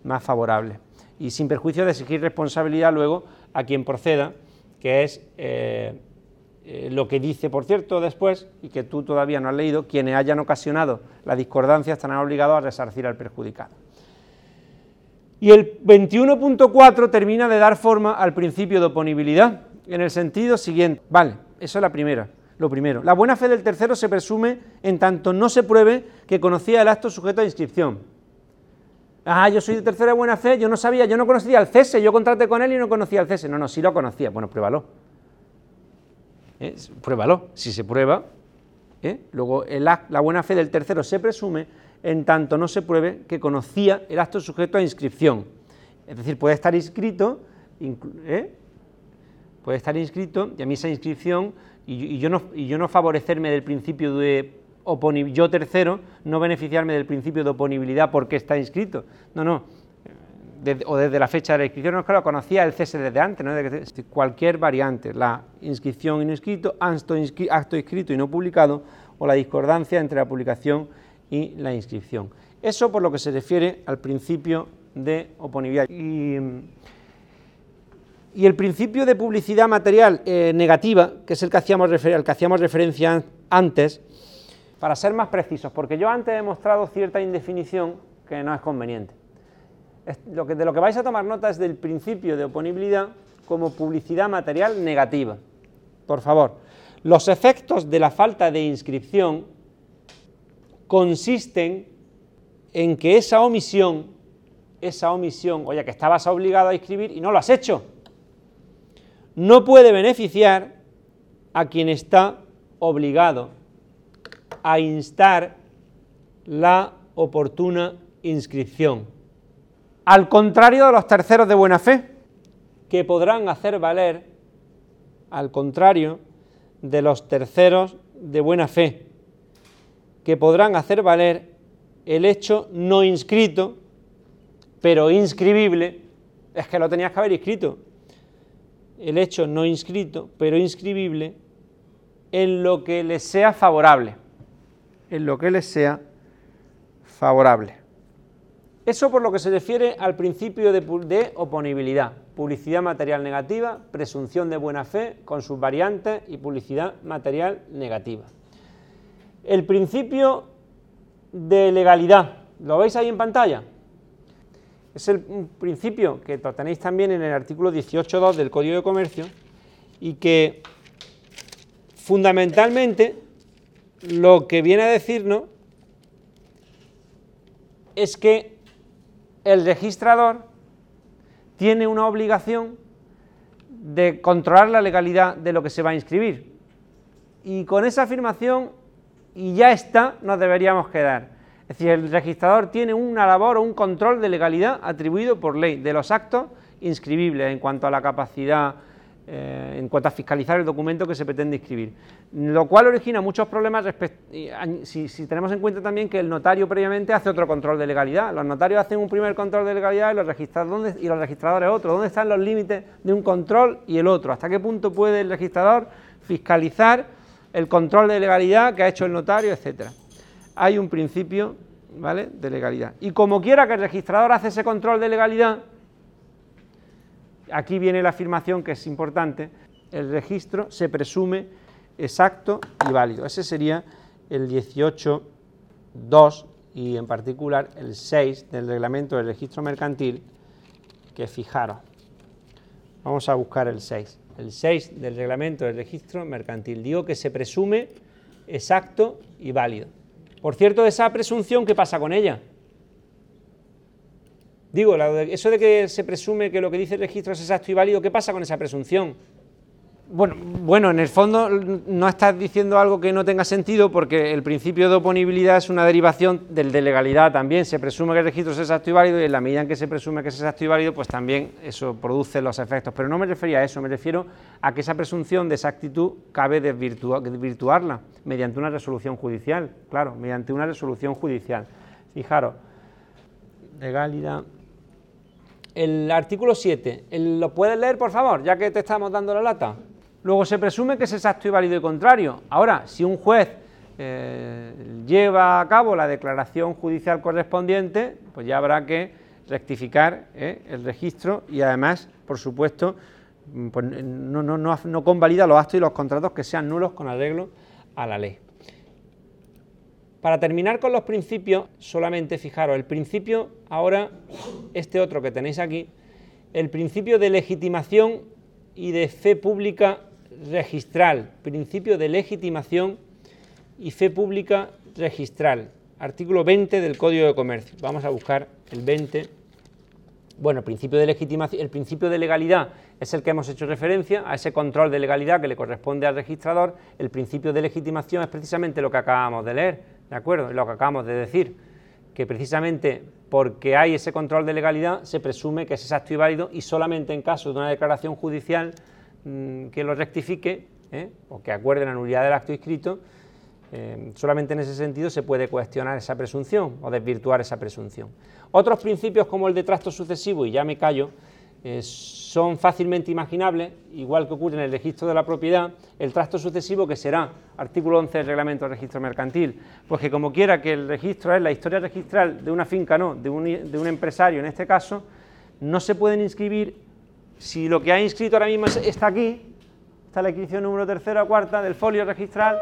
más favorable. Y sin perjuicio de exigir responsabilidad luego a quien proceda, que es eh, eh, lo que dice, por cierto, después, y que tú todavía no has leído, quienes hayan ocasionado la discordancia estarán obligados a resarcir al perjudicado. Y el 21.4 termina de dar forma al principio de oponibilidad, en el sentido siguiente. Vale, eso es la primera, lo primero. La buena fe del tercero se presume en tanto no se pruebe que conocía el acto sujeto a inscripción. Ah, yo soy de tercera buena fe, yo no sabía, yo no conocía al cese, yo contraté con él y no conocía al cese. No, no, sí lo conocía. Bueno, pruébalo. ¿Eh? Pruébalo. Si se prueba, ¿eh? luego la buena fe del tercero se presume en tanto no se pruebe que conocía el acto sujeto a inscripción. Es decir, puede estar inscrito, ¿eh? puede estar inscrito, y a mí esa inscripción, y, yo, no, y yo no favorecerme del principio de yo tercero, no beneficiarme del principio de oponibilidad porque está inscrito. No, no, o desde la fecha de la inscripción, no es que lo conocía el cese desde antes, ¿no? cualquier variante, la inscripción y no inscrito, acto, inscrito y no publicado, o la discordancia entre la publicación y la inscripción. Eso por lo que se refiere al principio de oponibilidad. Y, el principio de publicidad material eh, negativa, que es el que, hacíamos que hacíamos referencia antes, para ser más precisos, porque yo antes he mostrado cierta indefinición que no es conveniente. De lo que vais a tomar nota es del principio de oponibilidad como publicidad material negativa. Por favor, los efectos de la falta de inscripción consisten en que esa omisión, esa omisión, oye, que estabas obligado a inscribir y no lo has hecho, no puede beneficiar a quien está obligado a instar la oportuna inscripción. Al contrario de los terceros de buena fe, que podrán hacer valer, al contrario de los terceros de buena fe, que podrán hacer valer el hecho no inscrito, pero inscribible, es que lo tenías que haber inscrito, el hecho no inscrito, pero inscribible, en lo que les sea favorable, en lo que les sea favorable. Eso por lo que se refiere al principio de, oponibilidad, publicidad material negativa, presunción de buena fe con sus variantes y publicidad material negativa. El principio de legalidad, ¿lo veis ahí en pantalla? Es el principio que tenéis también en el artículo 18.2 del Código de Comercio y que fundamentalmente lo que viene a decirnos es que el registrador tiene una obligación de controlar la legalidad de lo que se va a inscribir. Y con esa afirmación y ya está, nos deberíamos quedar. Es decir, el registrador tiene una labor o un control de legalidad atribuido por ley de los actos inscribibles en cuanto a la capacidad, eh, en cuanto a fiscalizar el documento que se pretende inscribir. Lo cual origina muchos problemas si, si, tenemos en cuenta también que el notario previamente hace otro control de legalidad. Los notarios hacen un primer control de legalidad y los, registradores, y los registradores otro. ¿Dónde están los límites de un control y el otro? ¿Hasta qué punto puede el registrador fiscalizar el control de legalidad que ha hecho el notario, etcétera. Hay un principio ¿vale? de legalidad. Y como quiera que el registrador hace ese control de legalidad, aquí viene la afirmación que es importante, el registro se presume exacto y válido. Ese sería el 18.2 y en particular el 6 del reglamento del registro mercantil, que fijaros. Vamos a buscar el 6 el 6 del reglamento del registro mercantil. Digo que se presume exacto y válido. Por cierto, esa presunción, ¿qué pasa con ella? Digo, eso de que se presume que lo que dice el registro es exacto y válido, ¿qué pasa con esa presunción? Bueno, bueno, en el fondo no estás diciendo algo que no tenga sentido porque el principio de oponibilidad es una derivación del de legalidad también. Se presume que el registro es exacto y válido y en la medida en que se presume que es exacto y válido, pues también eso produce los efectos. Pero no me refería a eso, me refiero a que esa presunción de exactitud cabe desvirtuarla mediante una resolución judicial. Claro, mediante una resolución judicial. Fijaros, legalidad el artículo 7, ¿lo puedes leer, por favor, ya que te estamos dando la lata? Luego se presume que es exacto y válido y contrario. Ahora, si un juez eh, lleva a cabo la declaración judicial correspondiente, pues ya habrá que rectificar eh, el registro y además, por supuesto, pues no, no, no, no convalida los actos y los contratos que sean nulos con arreglo a la ley. Para terminar con los principios, solamente fijaros, el principio, ahora, este otro que tenéis aquí, el principio de legitimación y de fe pública registral, principio de legitimación y fe pública registral, artículo 20 del Código de Comercio. Vamos a buscar el 20. Bueno, el principio de legitimación, el principio de legalidad es el que hemos hecho referencia, a ese control de legalidad que le corresponde al registrador. El principio de legitimación es precisamente lo que acabamos de leer ¿de acuerdo? Lo que acabamos de decir, que precisamente porque hay ese control de legalidad se presume que es exacto y válido y solamente en caso de una declaración judicial mm, que lo rectifique ¿eh? o que acuerde la nulidad del acto inscrito, eh, solamente en ese sentido se puede cuestionar esa presunción o desvirtuar esa presunción. Otros principios como el de trasto sucesivo, y ya me callo, eh, son fácilmente imaginables, igual que ocurre en el registro de la propiedad, el trasto sucesivo que será, artículo 11 del reglamento del registro mercantil, pues que como quiera que el registro es la historia registral de una finca, no, de un, de un empresario en este caso, no se pueden inscribir, si lo que ha inscrito ahora mismo está aquí, está la inscripción número tercera o cuarta del folio registral,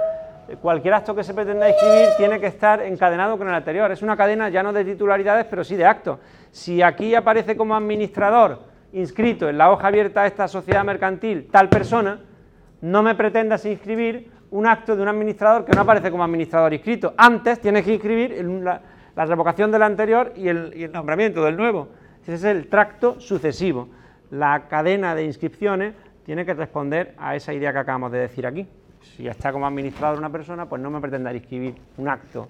cualquier acto que se pretenda inscribir tiene que estar encadenado con el anterior. Es una cadena ya no de titularidades, pero sí de actos. Si aquí aparece como administrador, inscrito en la hoja abierta a esta sociedad mercantil tal persona, no me pretendas inscribir un acto de un administrador que no aparece como administrador inscrito. Antes tienes que inscribir la, revocación del anterior y el, nombramiento del nuevo. Ese es el tracto sucesivo. La cadena de inscripciones tiene que responder a esa idea que acabamos de decir aquí. Si está como administrador una persona, pues no me pretenda inscribir un acto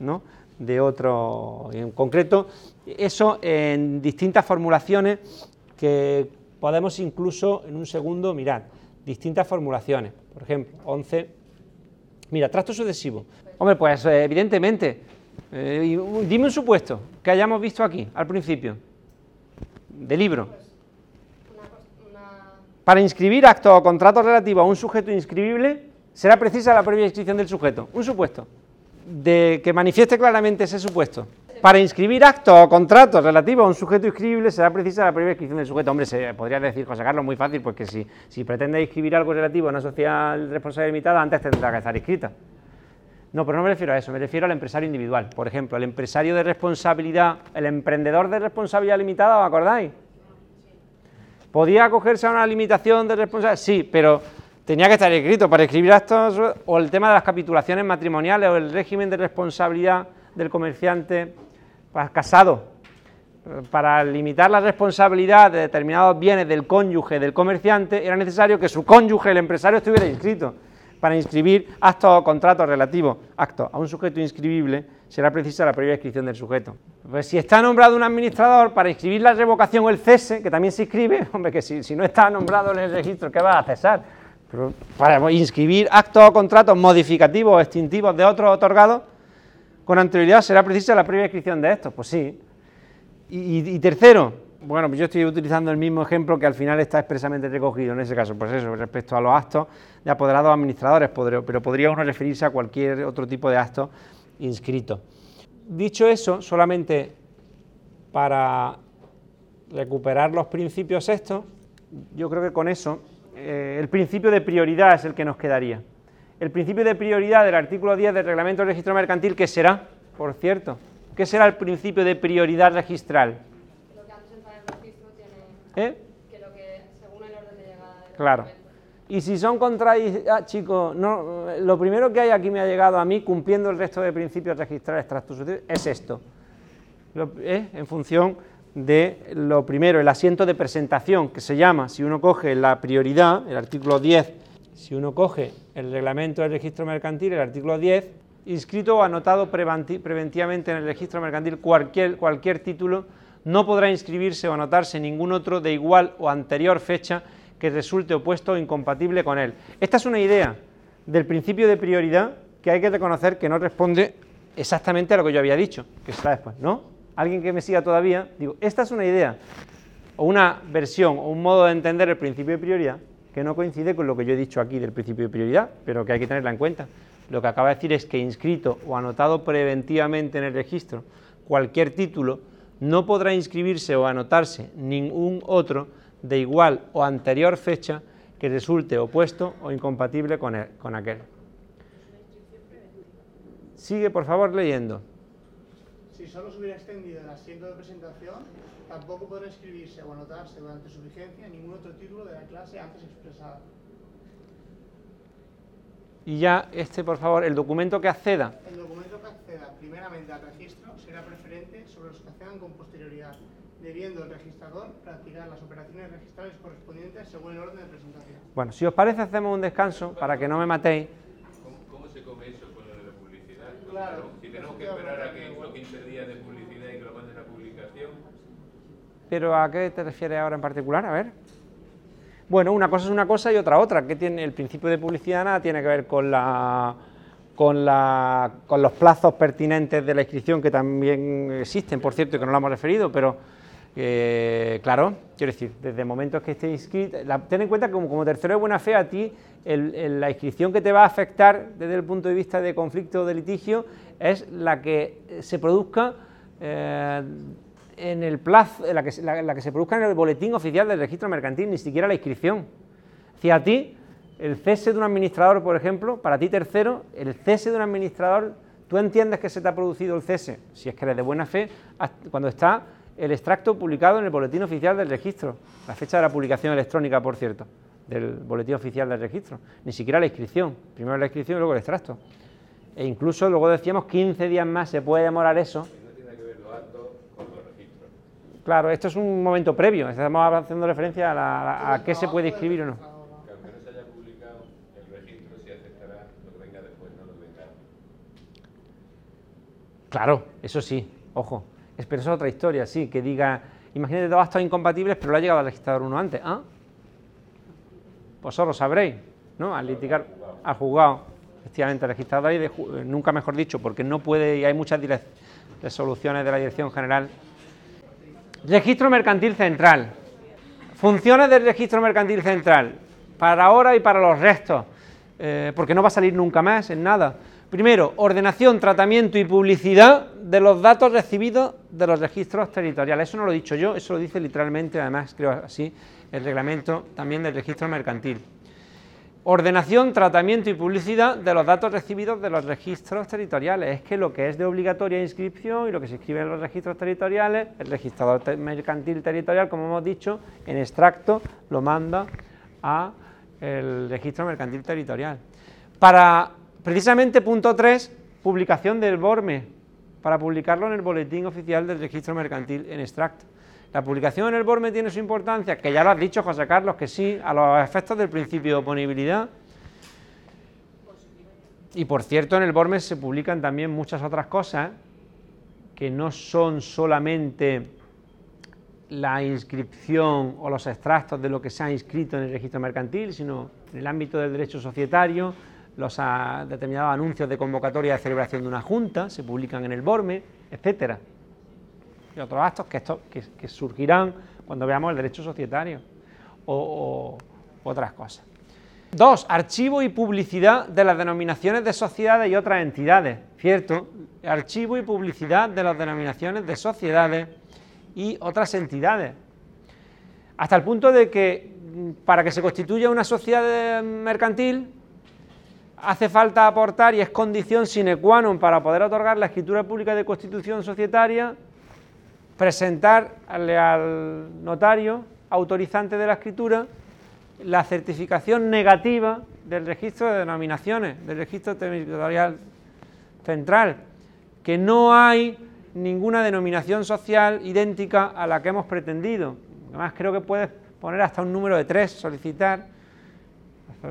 ¿no? de otro en concreto. Eso en distintas formulaciones que podemos incluso en un segundo mirar distintas formulaciones. Por ejemplo, 11. Mira, trato sucesivo. Hombre, pues eh, evidentemente, eh, dime un supuesto que hayamos visto aquí al principio, de libro. Para inscribir acto o contrato relativo a un sujeto inscribible, será precisa la previa inscripción del sujeto. Un supuesto. De que manifieste claramente ese supuesto. Para inscribir actos o contratos relativos a un sujeto inscribible será precisa la previa inscripción del sujeto. Hombre, se podría decir, José Carlos, muy fácil, porque si, si pretende inscribir algo relativo a una sociedad responsable limitada, antes tendrá que estar inscrita. No, pero no me refiero a eso, me refiero al empresario individual. Por ejemplo, el empresario de responsabilidad, el emprendedor de responsabilidad limitada, ¿os acordáis? ¿Podía acogerse a una limitación de responsabilidad? Sí, pero tenía que estar escrito para escribir actos o el tema de las capitulaciones matrimoniales o el régimen de responsabilidad del comerciante casado, para limitar la responsabilidad de determinados bienes del cónyuge del comerciante, era necesario que su cónyuge, el empresario, estuviera inscrito. Para inscribir actos o contratos relativos actos a un sujeto inscribible, será precisa la previa inscripción del sujeto. Pues si está nombrado un administrador, para inscribir la revocación o el cese, que también se inscribe, hombre, que si, no está nombrado en el registro, ¿qué va a cesar? Pero para inscribir actos o contratos modificativos o extintivos de otros otorgados, con anterioridad será precisa la previa inscripción de estos, pues sí. Y, tercero, bueno, pues yo estoy utilizando el mismo ejemplo que al final está expresamente recogido en ese caso, pues eso, respecto a los actos de apoderados administradores, pero podría uno referirse a cualquier otro tipo de acto inscrito. Dicho eso, solamente para recuperar los principios estos, yo creo que con eso eh, el principio de prioridad es el que nos quedaría el principio de prioridad del artículo 10 del reglamento del registro mercantil, ¿qué será, por cierto? ¿Qué será el principio de prioridad registral? Lo que antes el registro tiene... ¿Eh? Que lo que, según el orden de llegada Claro. Y si son contradicciones, ah, chicos, lo primero que hay aquí me ha llegado a mí, cumpliendo el resto de principios registrales es esto. ¿eh? En función de lo primero, el asiento de presentación, que se llama, si uno coge la prioridad, el artículo 10 si uno coge el reglamento del registro mercantil, el artículo 10, inscrito o anotado preventivamente en el registro mercantil cualquier, cualquier título, no podrá inscribirse o anotarse ningún otro de igual o anterior fecha que resulte opuesto o incompatible con él. Esta es una idea del principio de prioridad que hay que reconocer que no responde exactamente a lo que yo había dicho, que está después, ¿no? Alguien que me siga todavía, digo, esta es una idea o una versión o un modo de entender el principio de prioridad que no coincide con lo que yo he dicho aquí del principio de prioridad, pero que hay que tenerla en cuenta. Lo que acaba de decir es que inscrito o anotado preventivamente en el registro cualquier título no podrá inscribirse o anotarse ningún otro de igual o anterior fecha que resulte opuesto o incompatible con, con aquel. Sigue, por favor, leyendo. Si solo se hubiera extendido el asiento de presentación, tampoco podrá inscribirse o anotarse durante su vigencia ningún otro título de la clase antes expresada. Y ya este, por favor, el documento que acceda. El documento que acceda primeramente al registro será preferente sobre los que accedan con posterioridad, debiendo el registrador practicar las operaciones registrales correspondientes según el orden de presentación. Bueno, si os parece hacemos un descanso para que no me matéis. ¿Cómo, se come eso con lo de la publicidad? Claro. Si tenemos que esperar a que los 15 días de publicidad y que lo manden a publicación. ¿Pero a qué te refieres ahora en particular? A ver. Bueno, una cosa es una cosa y otra otra. que tiene el principio de publicidad? Nada tiene que ver con la con, la, con los plazos pertinentes de la inscripción que también existen, por cierto, y que no lo hemos referido, pero eh, claro, quiero decir, desde momentos que esté inscrito, ten en cuenta que como, tercero de buena fe a ti la inscripción que te va a afectar desde el punto de vista de conflicto o de litigio es la que se produzca eh, en el plazo, la que, se produzca en el boletín oficial del registro mercantil, ni siquiera la inscripción. Si a ti, el cese de un administrador, por ejemplo, para ti tercero, el cese de un administrador, tú entiendes que se te ha producido el cese, si es que eres de buena fe, cuando está el extracto publicado en el boletín oficial del registro, la fecha de la publicación electrónica, por cierto, del boletín oficial del registro, ni siquiera la inscripción, primero la inscripción y luego el extracto. E incluso luego decíamos 15 días más se puede demorar eso Claro, esto es un momento previo, estamos haciendo referencia a, qué se puede escribir o no. Claro, eso sí, ojo. Pero eso es otra historia, sí, que diga, imagínate dos actos incompatibles, pero lo ha llegado al registrador uno antes. ¿Ah? Vosotros sabréis, ¿no? Al litigar, al juzgado, efectivamente, el registrador, de, nunca mejor dicho, porque no puede, y hay muchas resoluciones de la Dirección General Registro Mercantil Central. Funciones del Registro Mercantil Central. Para ahora y para los restos. Eh, porque no va a salir nunca más en nada. Primero, ordenación, tratamiento y publicidad de los datos recibidos de los registros territoriales. Eso no lo he dicho yo, eso lo dice literalmente, además creo así, el reglamento también del registro mercantil. Ordenación, tratamiento y publicidad de los datos recibidos de los registros territoriales. Es que lo que es de obligatoria inscripción y lo que se escribe en los registros territoriales, el registrador mercantil territorial, como hemos dicho, en extracto lo manda a el registro mercantil territorial. Para, precisamente, punto 3, publicación del BORME, para publicarlo en el boletín oficial del registro mercantil en extracto. La publicación en el BORME tiene su importancia, que ya lo has dicho, José Carlos, que sí, a los efectos del principio de oponibilidad. Y por cierto, en el BORME se publican también muchas otras cosas que no son solamente la inscripción o los extractos de lo que se ha inscrito en el registro mercantil, sino en el ámbito del derecho societario, los determinados anuncios de convocatoria de celebración de una junta se publican en el BORME, etcétera y otros actos que, esto, que, surgirán cuando veamos el derecho societario o, otras cosas. Dos, archivo y publicidad de las denominaciones de sociedades y otras entidades, ¿cierto? Archivo y publicidad de las denominaciones de sociedades y otras entidades. Hasta el punto de que mm, para que se constituya una sociedad mercantil hace falta aportar y es condición sine qua non para poder otorgar la escritura pública de constitución societaria presentar al notario autorizante de la escritura la certificación negativa del registro de denominaciones, del registro territorial central, que no hay ninguna denominación social idéntica a la que hemos pretendido. Además creo que puedes poner hasta un número de tres, solicitar,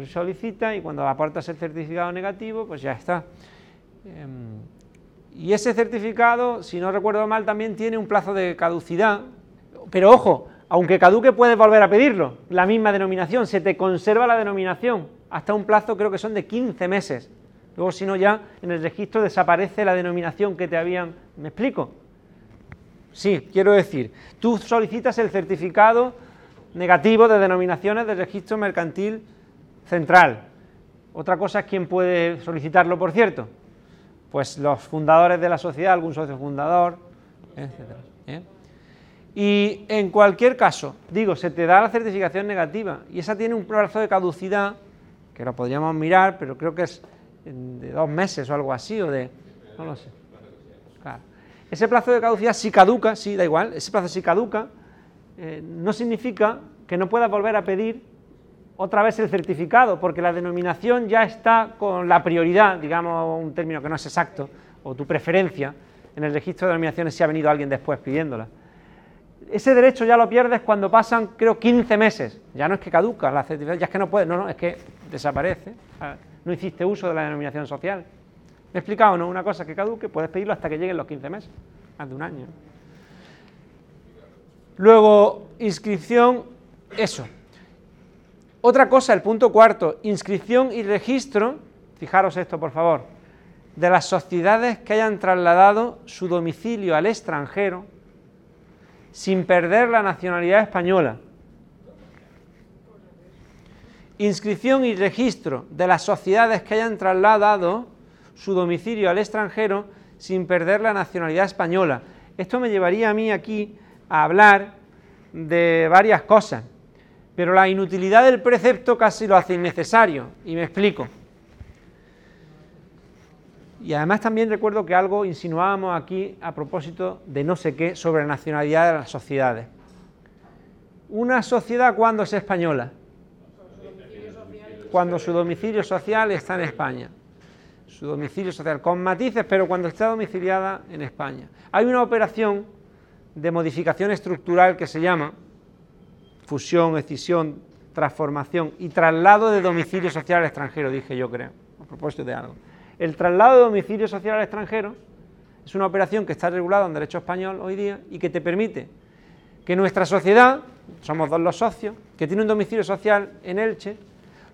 solicita y cuando aportas el certificado negativo, pues ya está. Em, y ese certificado, si no recuerdo mal, también tiene un plazo de caducidad. Pero ojo, aunque caduque puedes volver a pedirlo, la misma denominación, se te conserva la denominación hasta un plazo creo que son de 15 meses. Luego si no ya en el registro desaparece la denominación que te habían... ¿Me explico? Sí, quiero decir, tú solicitas el certificado negativo de denominaciones del registro mercantil central. Otra cosa es quién puede solicitarlo, por cierto. Pues los fundadores de la sociedad, algún socio fundador, etc. Y en cualquier caso, digo, se te da la certificación negativa y esa tiene un plazo de caducidad, que lo podríamos mirar, pero creo que es de dos meses o algo así, o de... no lo sé. Claro. Ese plazo de caducidad si caduca, sí, da igual, ese plazo si caduca, eh, no significa que no puedas volver a pedir otra vez el certificado, porque la denominación ya está con la prioridad, digamos un término que no es exacto, o tu preferencia, en el registro de denominaciones si ha venido alguien después pidiéndola. Ese derecho ya lo pierdes cuando pasan, creo, 15 meses. Ya no es que caduca la certificación, ya es que no puedes, no, no, es que desaparece. No hiciste uso de la denominación social. ¿Me he explicado no? Una cosa que caduque, puedes pedirlo hasta que lleguen los 15 meses, más de un año. Luego, inscripción, eso. Otra cosa, el punto cuarto, inscripción y registro, fijaros esto por favor, de las sociedades que hayan trasladado su domicilio al extranjero sin perder la nacionalidad española. Inscripción y registro de las sociedades que hayan trasladado su domicilio al extranjero sin perder la nacionalidad española. Esto me llevaría a mí aquí a hablar de varias cosas, pero la inutilidad del precepto casi lo hace innecesario, y me explico. Y además también recuerdo que algo insinuábamos aquí a propósito de no sé qué sobre la nacionalidad de las sociedades. Una sociedad cuando es española, cuando su domicilio social está en España su domicilio social, con matices, pero cuando está domiciliada en España. Hay una operación de modificación estructural que se llama fusión, escisión, transformación y traslado de domicilio social al extranjero, dije yo creo, a propósito de algo. El traslado de domicilio social al extranjero es una operación que está regulada en derecho español hoy día y que te permite que nuestra sociedad, somos dos los socios, que tiene un domicilio social en Elche,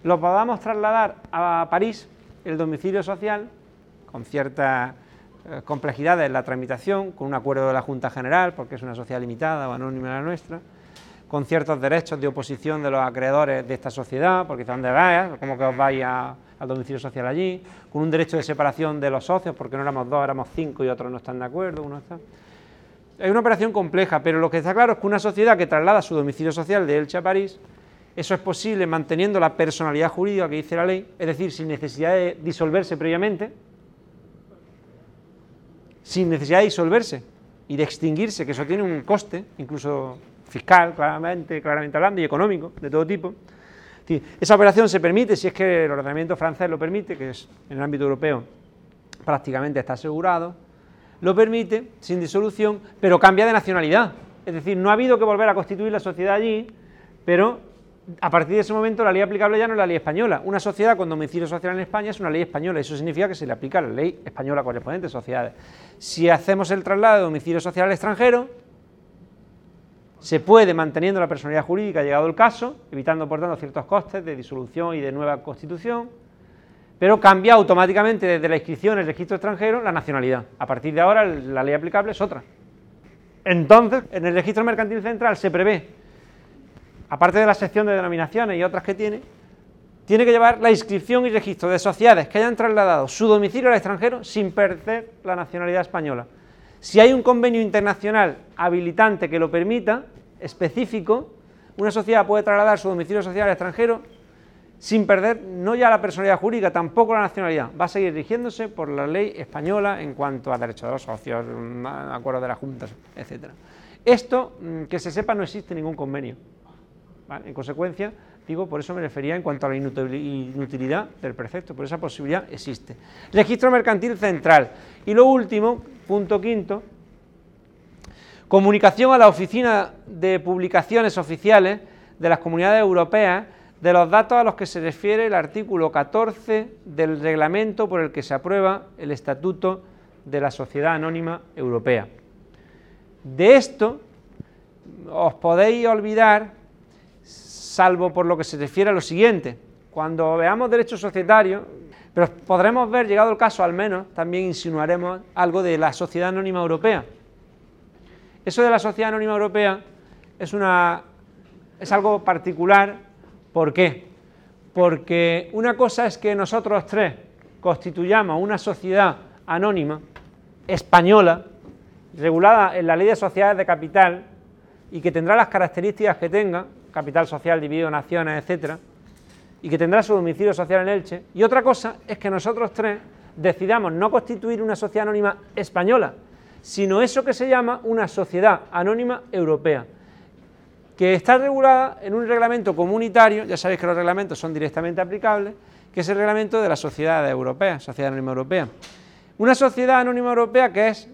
lo podamos trasladar a París el domicilio social, con ciertas eh, complejidades en la tramitación, con un acuerdo de la Junta General, porque es una sociedad limitada o anónima la nuestra, con ciertos derechos de oposición de los acreedores de esta sociedad, porque dónde vais, como que os vais al domicilio social allí, con un derecho de separación de los socios, porque no éramos dos, éramos cinco y otros no están de acuerdo, uno está. Es una operación compleja, pero lo que está claro es que una sociedad que traslada su domicilio social de Elche a París eso es posible manteniendo la personalidad jurídica que dice la ley, es decir, sin necesidad de disolverse previamente, sin necesidad de disolverse y de extinguirse, que eso tiene un coste, incluso fiscal, claramente, claramente hablando, y económico, de todo tipo. Esa operación se permite si es que el ordenamiento francés lo permite, que es en el ámbito europeo prácticamente está asegurado, lo permite sin disolución, pero cambia de nacionalidad. Es decir, no ha habido que volver a constituir la sociedad allí, pero a partir de ese momento la ley aplicable ya no es la ley española. Una sociedad con domicilio social en España es una ley española. Eso significa que se le aplica la ley española correspondiente a sociedades. Si hacemos el traslado de domicilio social al extranjero, se puede, manteniendo la personalidad jurídica llegado el caso, evitando por tanto ciertos costes de disolución y de nueva constitución, pero cambia automáticamente desde la inscripción en el registro extranjero la nacionalidad. A partir de ahora la ley aplicable es otra. Entonces, en el registro mercantil central se prevé aparte de la sección de denominaciones y otras que tiene, tiene que llevar la inscripción y registro de sociedades que hayan trasladado su domicilio al extranjero sin perder la nacionalidad española. Si hay un convenio internacional habilitante que lo permita, específico, una sociedad puede trasladar su domicilio social al extranjero sin perder no ya la personalidad jurídica, tampoco la nacionalidad. Va a seguir rigiéndose por la ley española en cuanto a derechos de los socios, acuerdos de las juntas, etc. Esto, mm, que se sepa, no existe ningún convenio. En consecuencia, digo, por eso me refería en cuanto a la inutilidad del precepto, por esa posibilidad existe. Registro mercantil central. Y lo último, punto quinto, comunicación a la Oficina de Publicaciones Oficiales de las Comunidades Europeas de los datos a los que se refiere el artículo 14 del reglamento por el que se aprueba el Estatuto de la Sociedad Anónima Europea. De esto os podéis olvidar salvo por lo que se refiere a lo siguiente. Cuando veamos derecho societario, pero podremos ver, llegado el caso al menos, también insinuaremos algo de la sociedad anónima europea. Eso de la sociedad anónima europea es, una, es algo particular. ¿Por qué? Porque una cosa es que nosotros tres constituyamos una sociedad anónima española, regulada en la ley de sociedades de capital y que tendrá las características que tenga, capital social dividido en naciones, etcétera, y que tendrá su domicilio social en Elche. Y otra cosa es que nosotros tres decidamos no constituir una sociedad anónima española, sino eso que se llama una sociedad anónima europea, que está regulada en un reglamento comunitario, ya sabéis que los reglamentos son directamente aplicables, que es el reglamento de la sociedad europea, sociedad anónima europea. Una sociedad anónima europea que es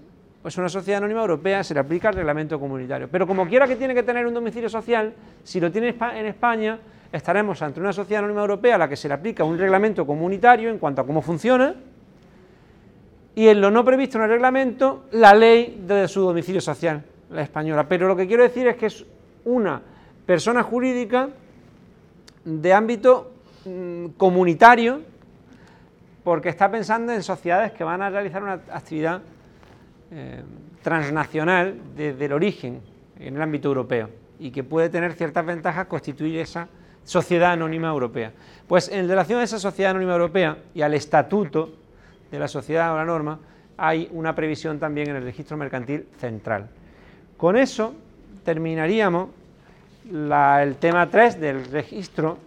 pues una sociedad anónima europea se le aplica el reglamento comunitario. Pero como quiera que tiene que tener un domicilio social, si lo tiene en España, estaremos ante una sociedad anónima europea a la que se le aplica un reglamento comunitario en cuanto a cómo funciona, y en lo no previsto en el reglamento, la ley de su domicilio social, la española. Pero lo que quiero decir es que es una persona jurídica de ámbito mm, comunitario, porque está pensando en sociedades que van a realizar una actividad eh, transnacional desde el origen en el ámbito europeo y que puede tener ciertas ventajas constituir esa sociedad anónima europea. Pues en relación a esa sociedad anónima europea y al estatuto de la sociedad o la norma, hay una previsión también en el registro mercantil central. Con eso terminaríamos el tema 3 del registro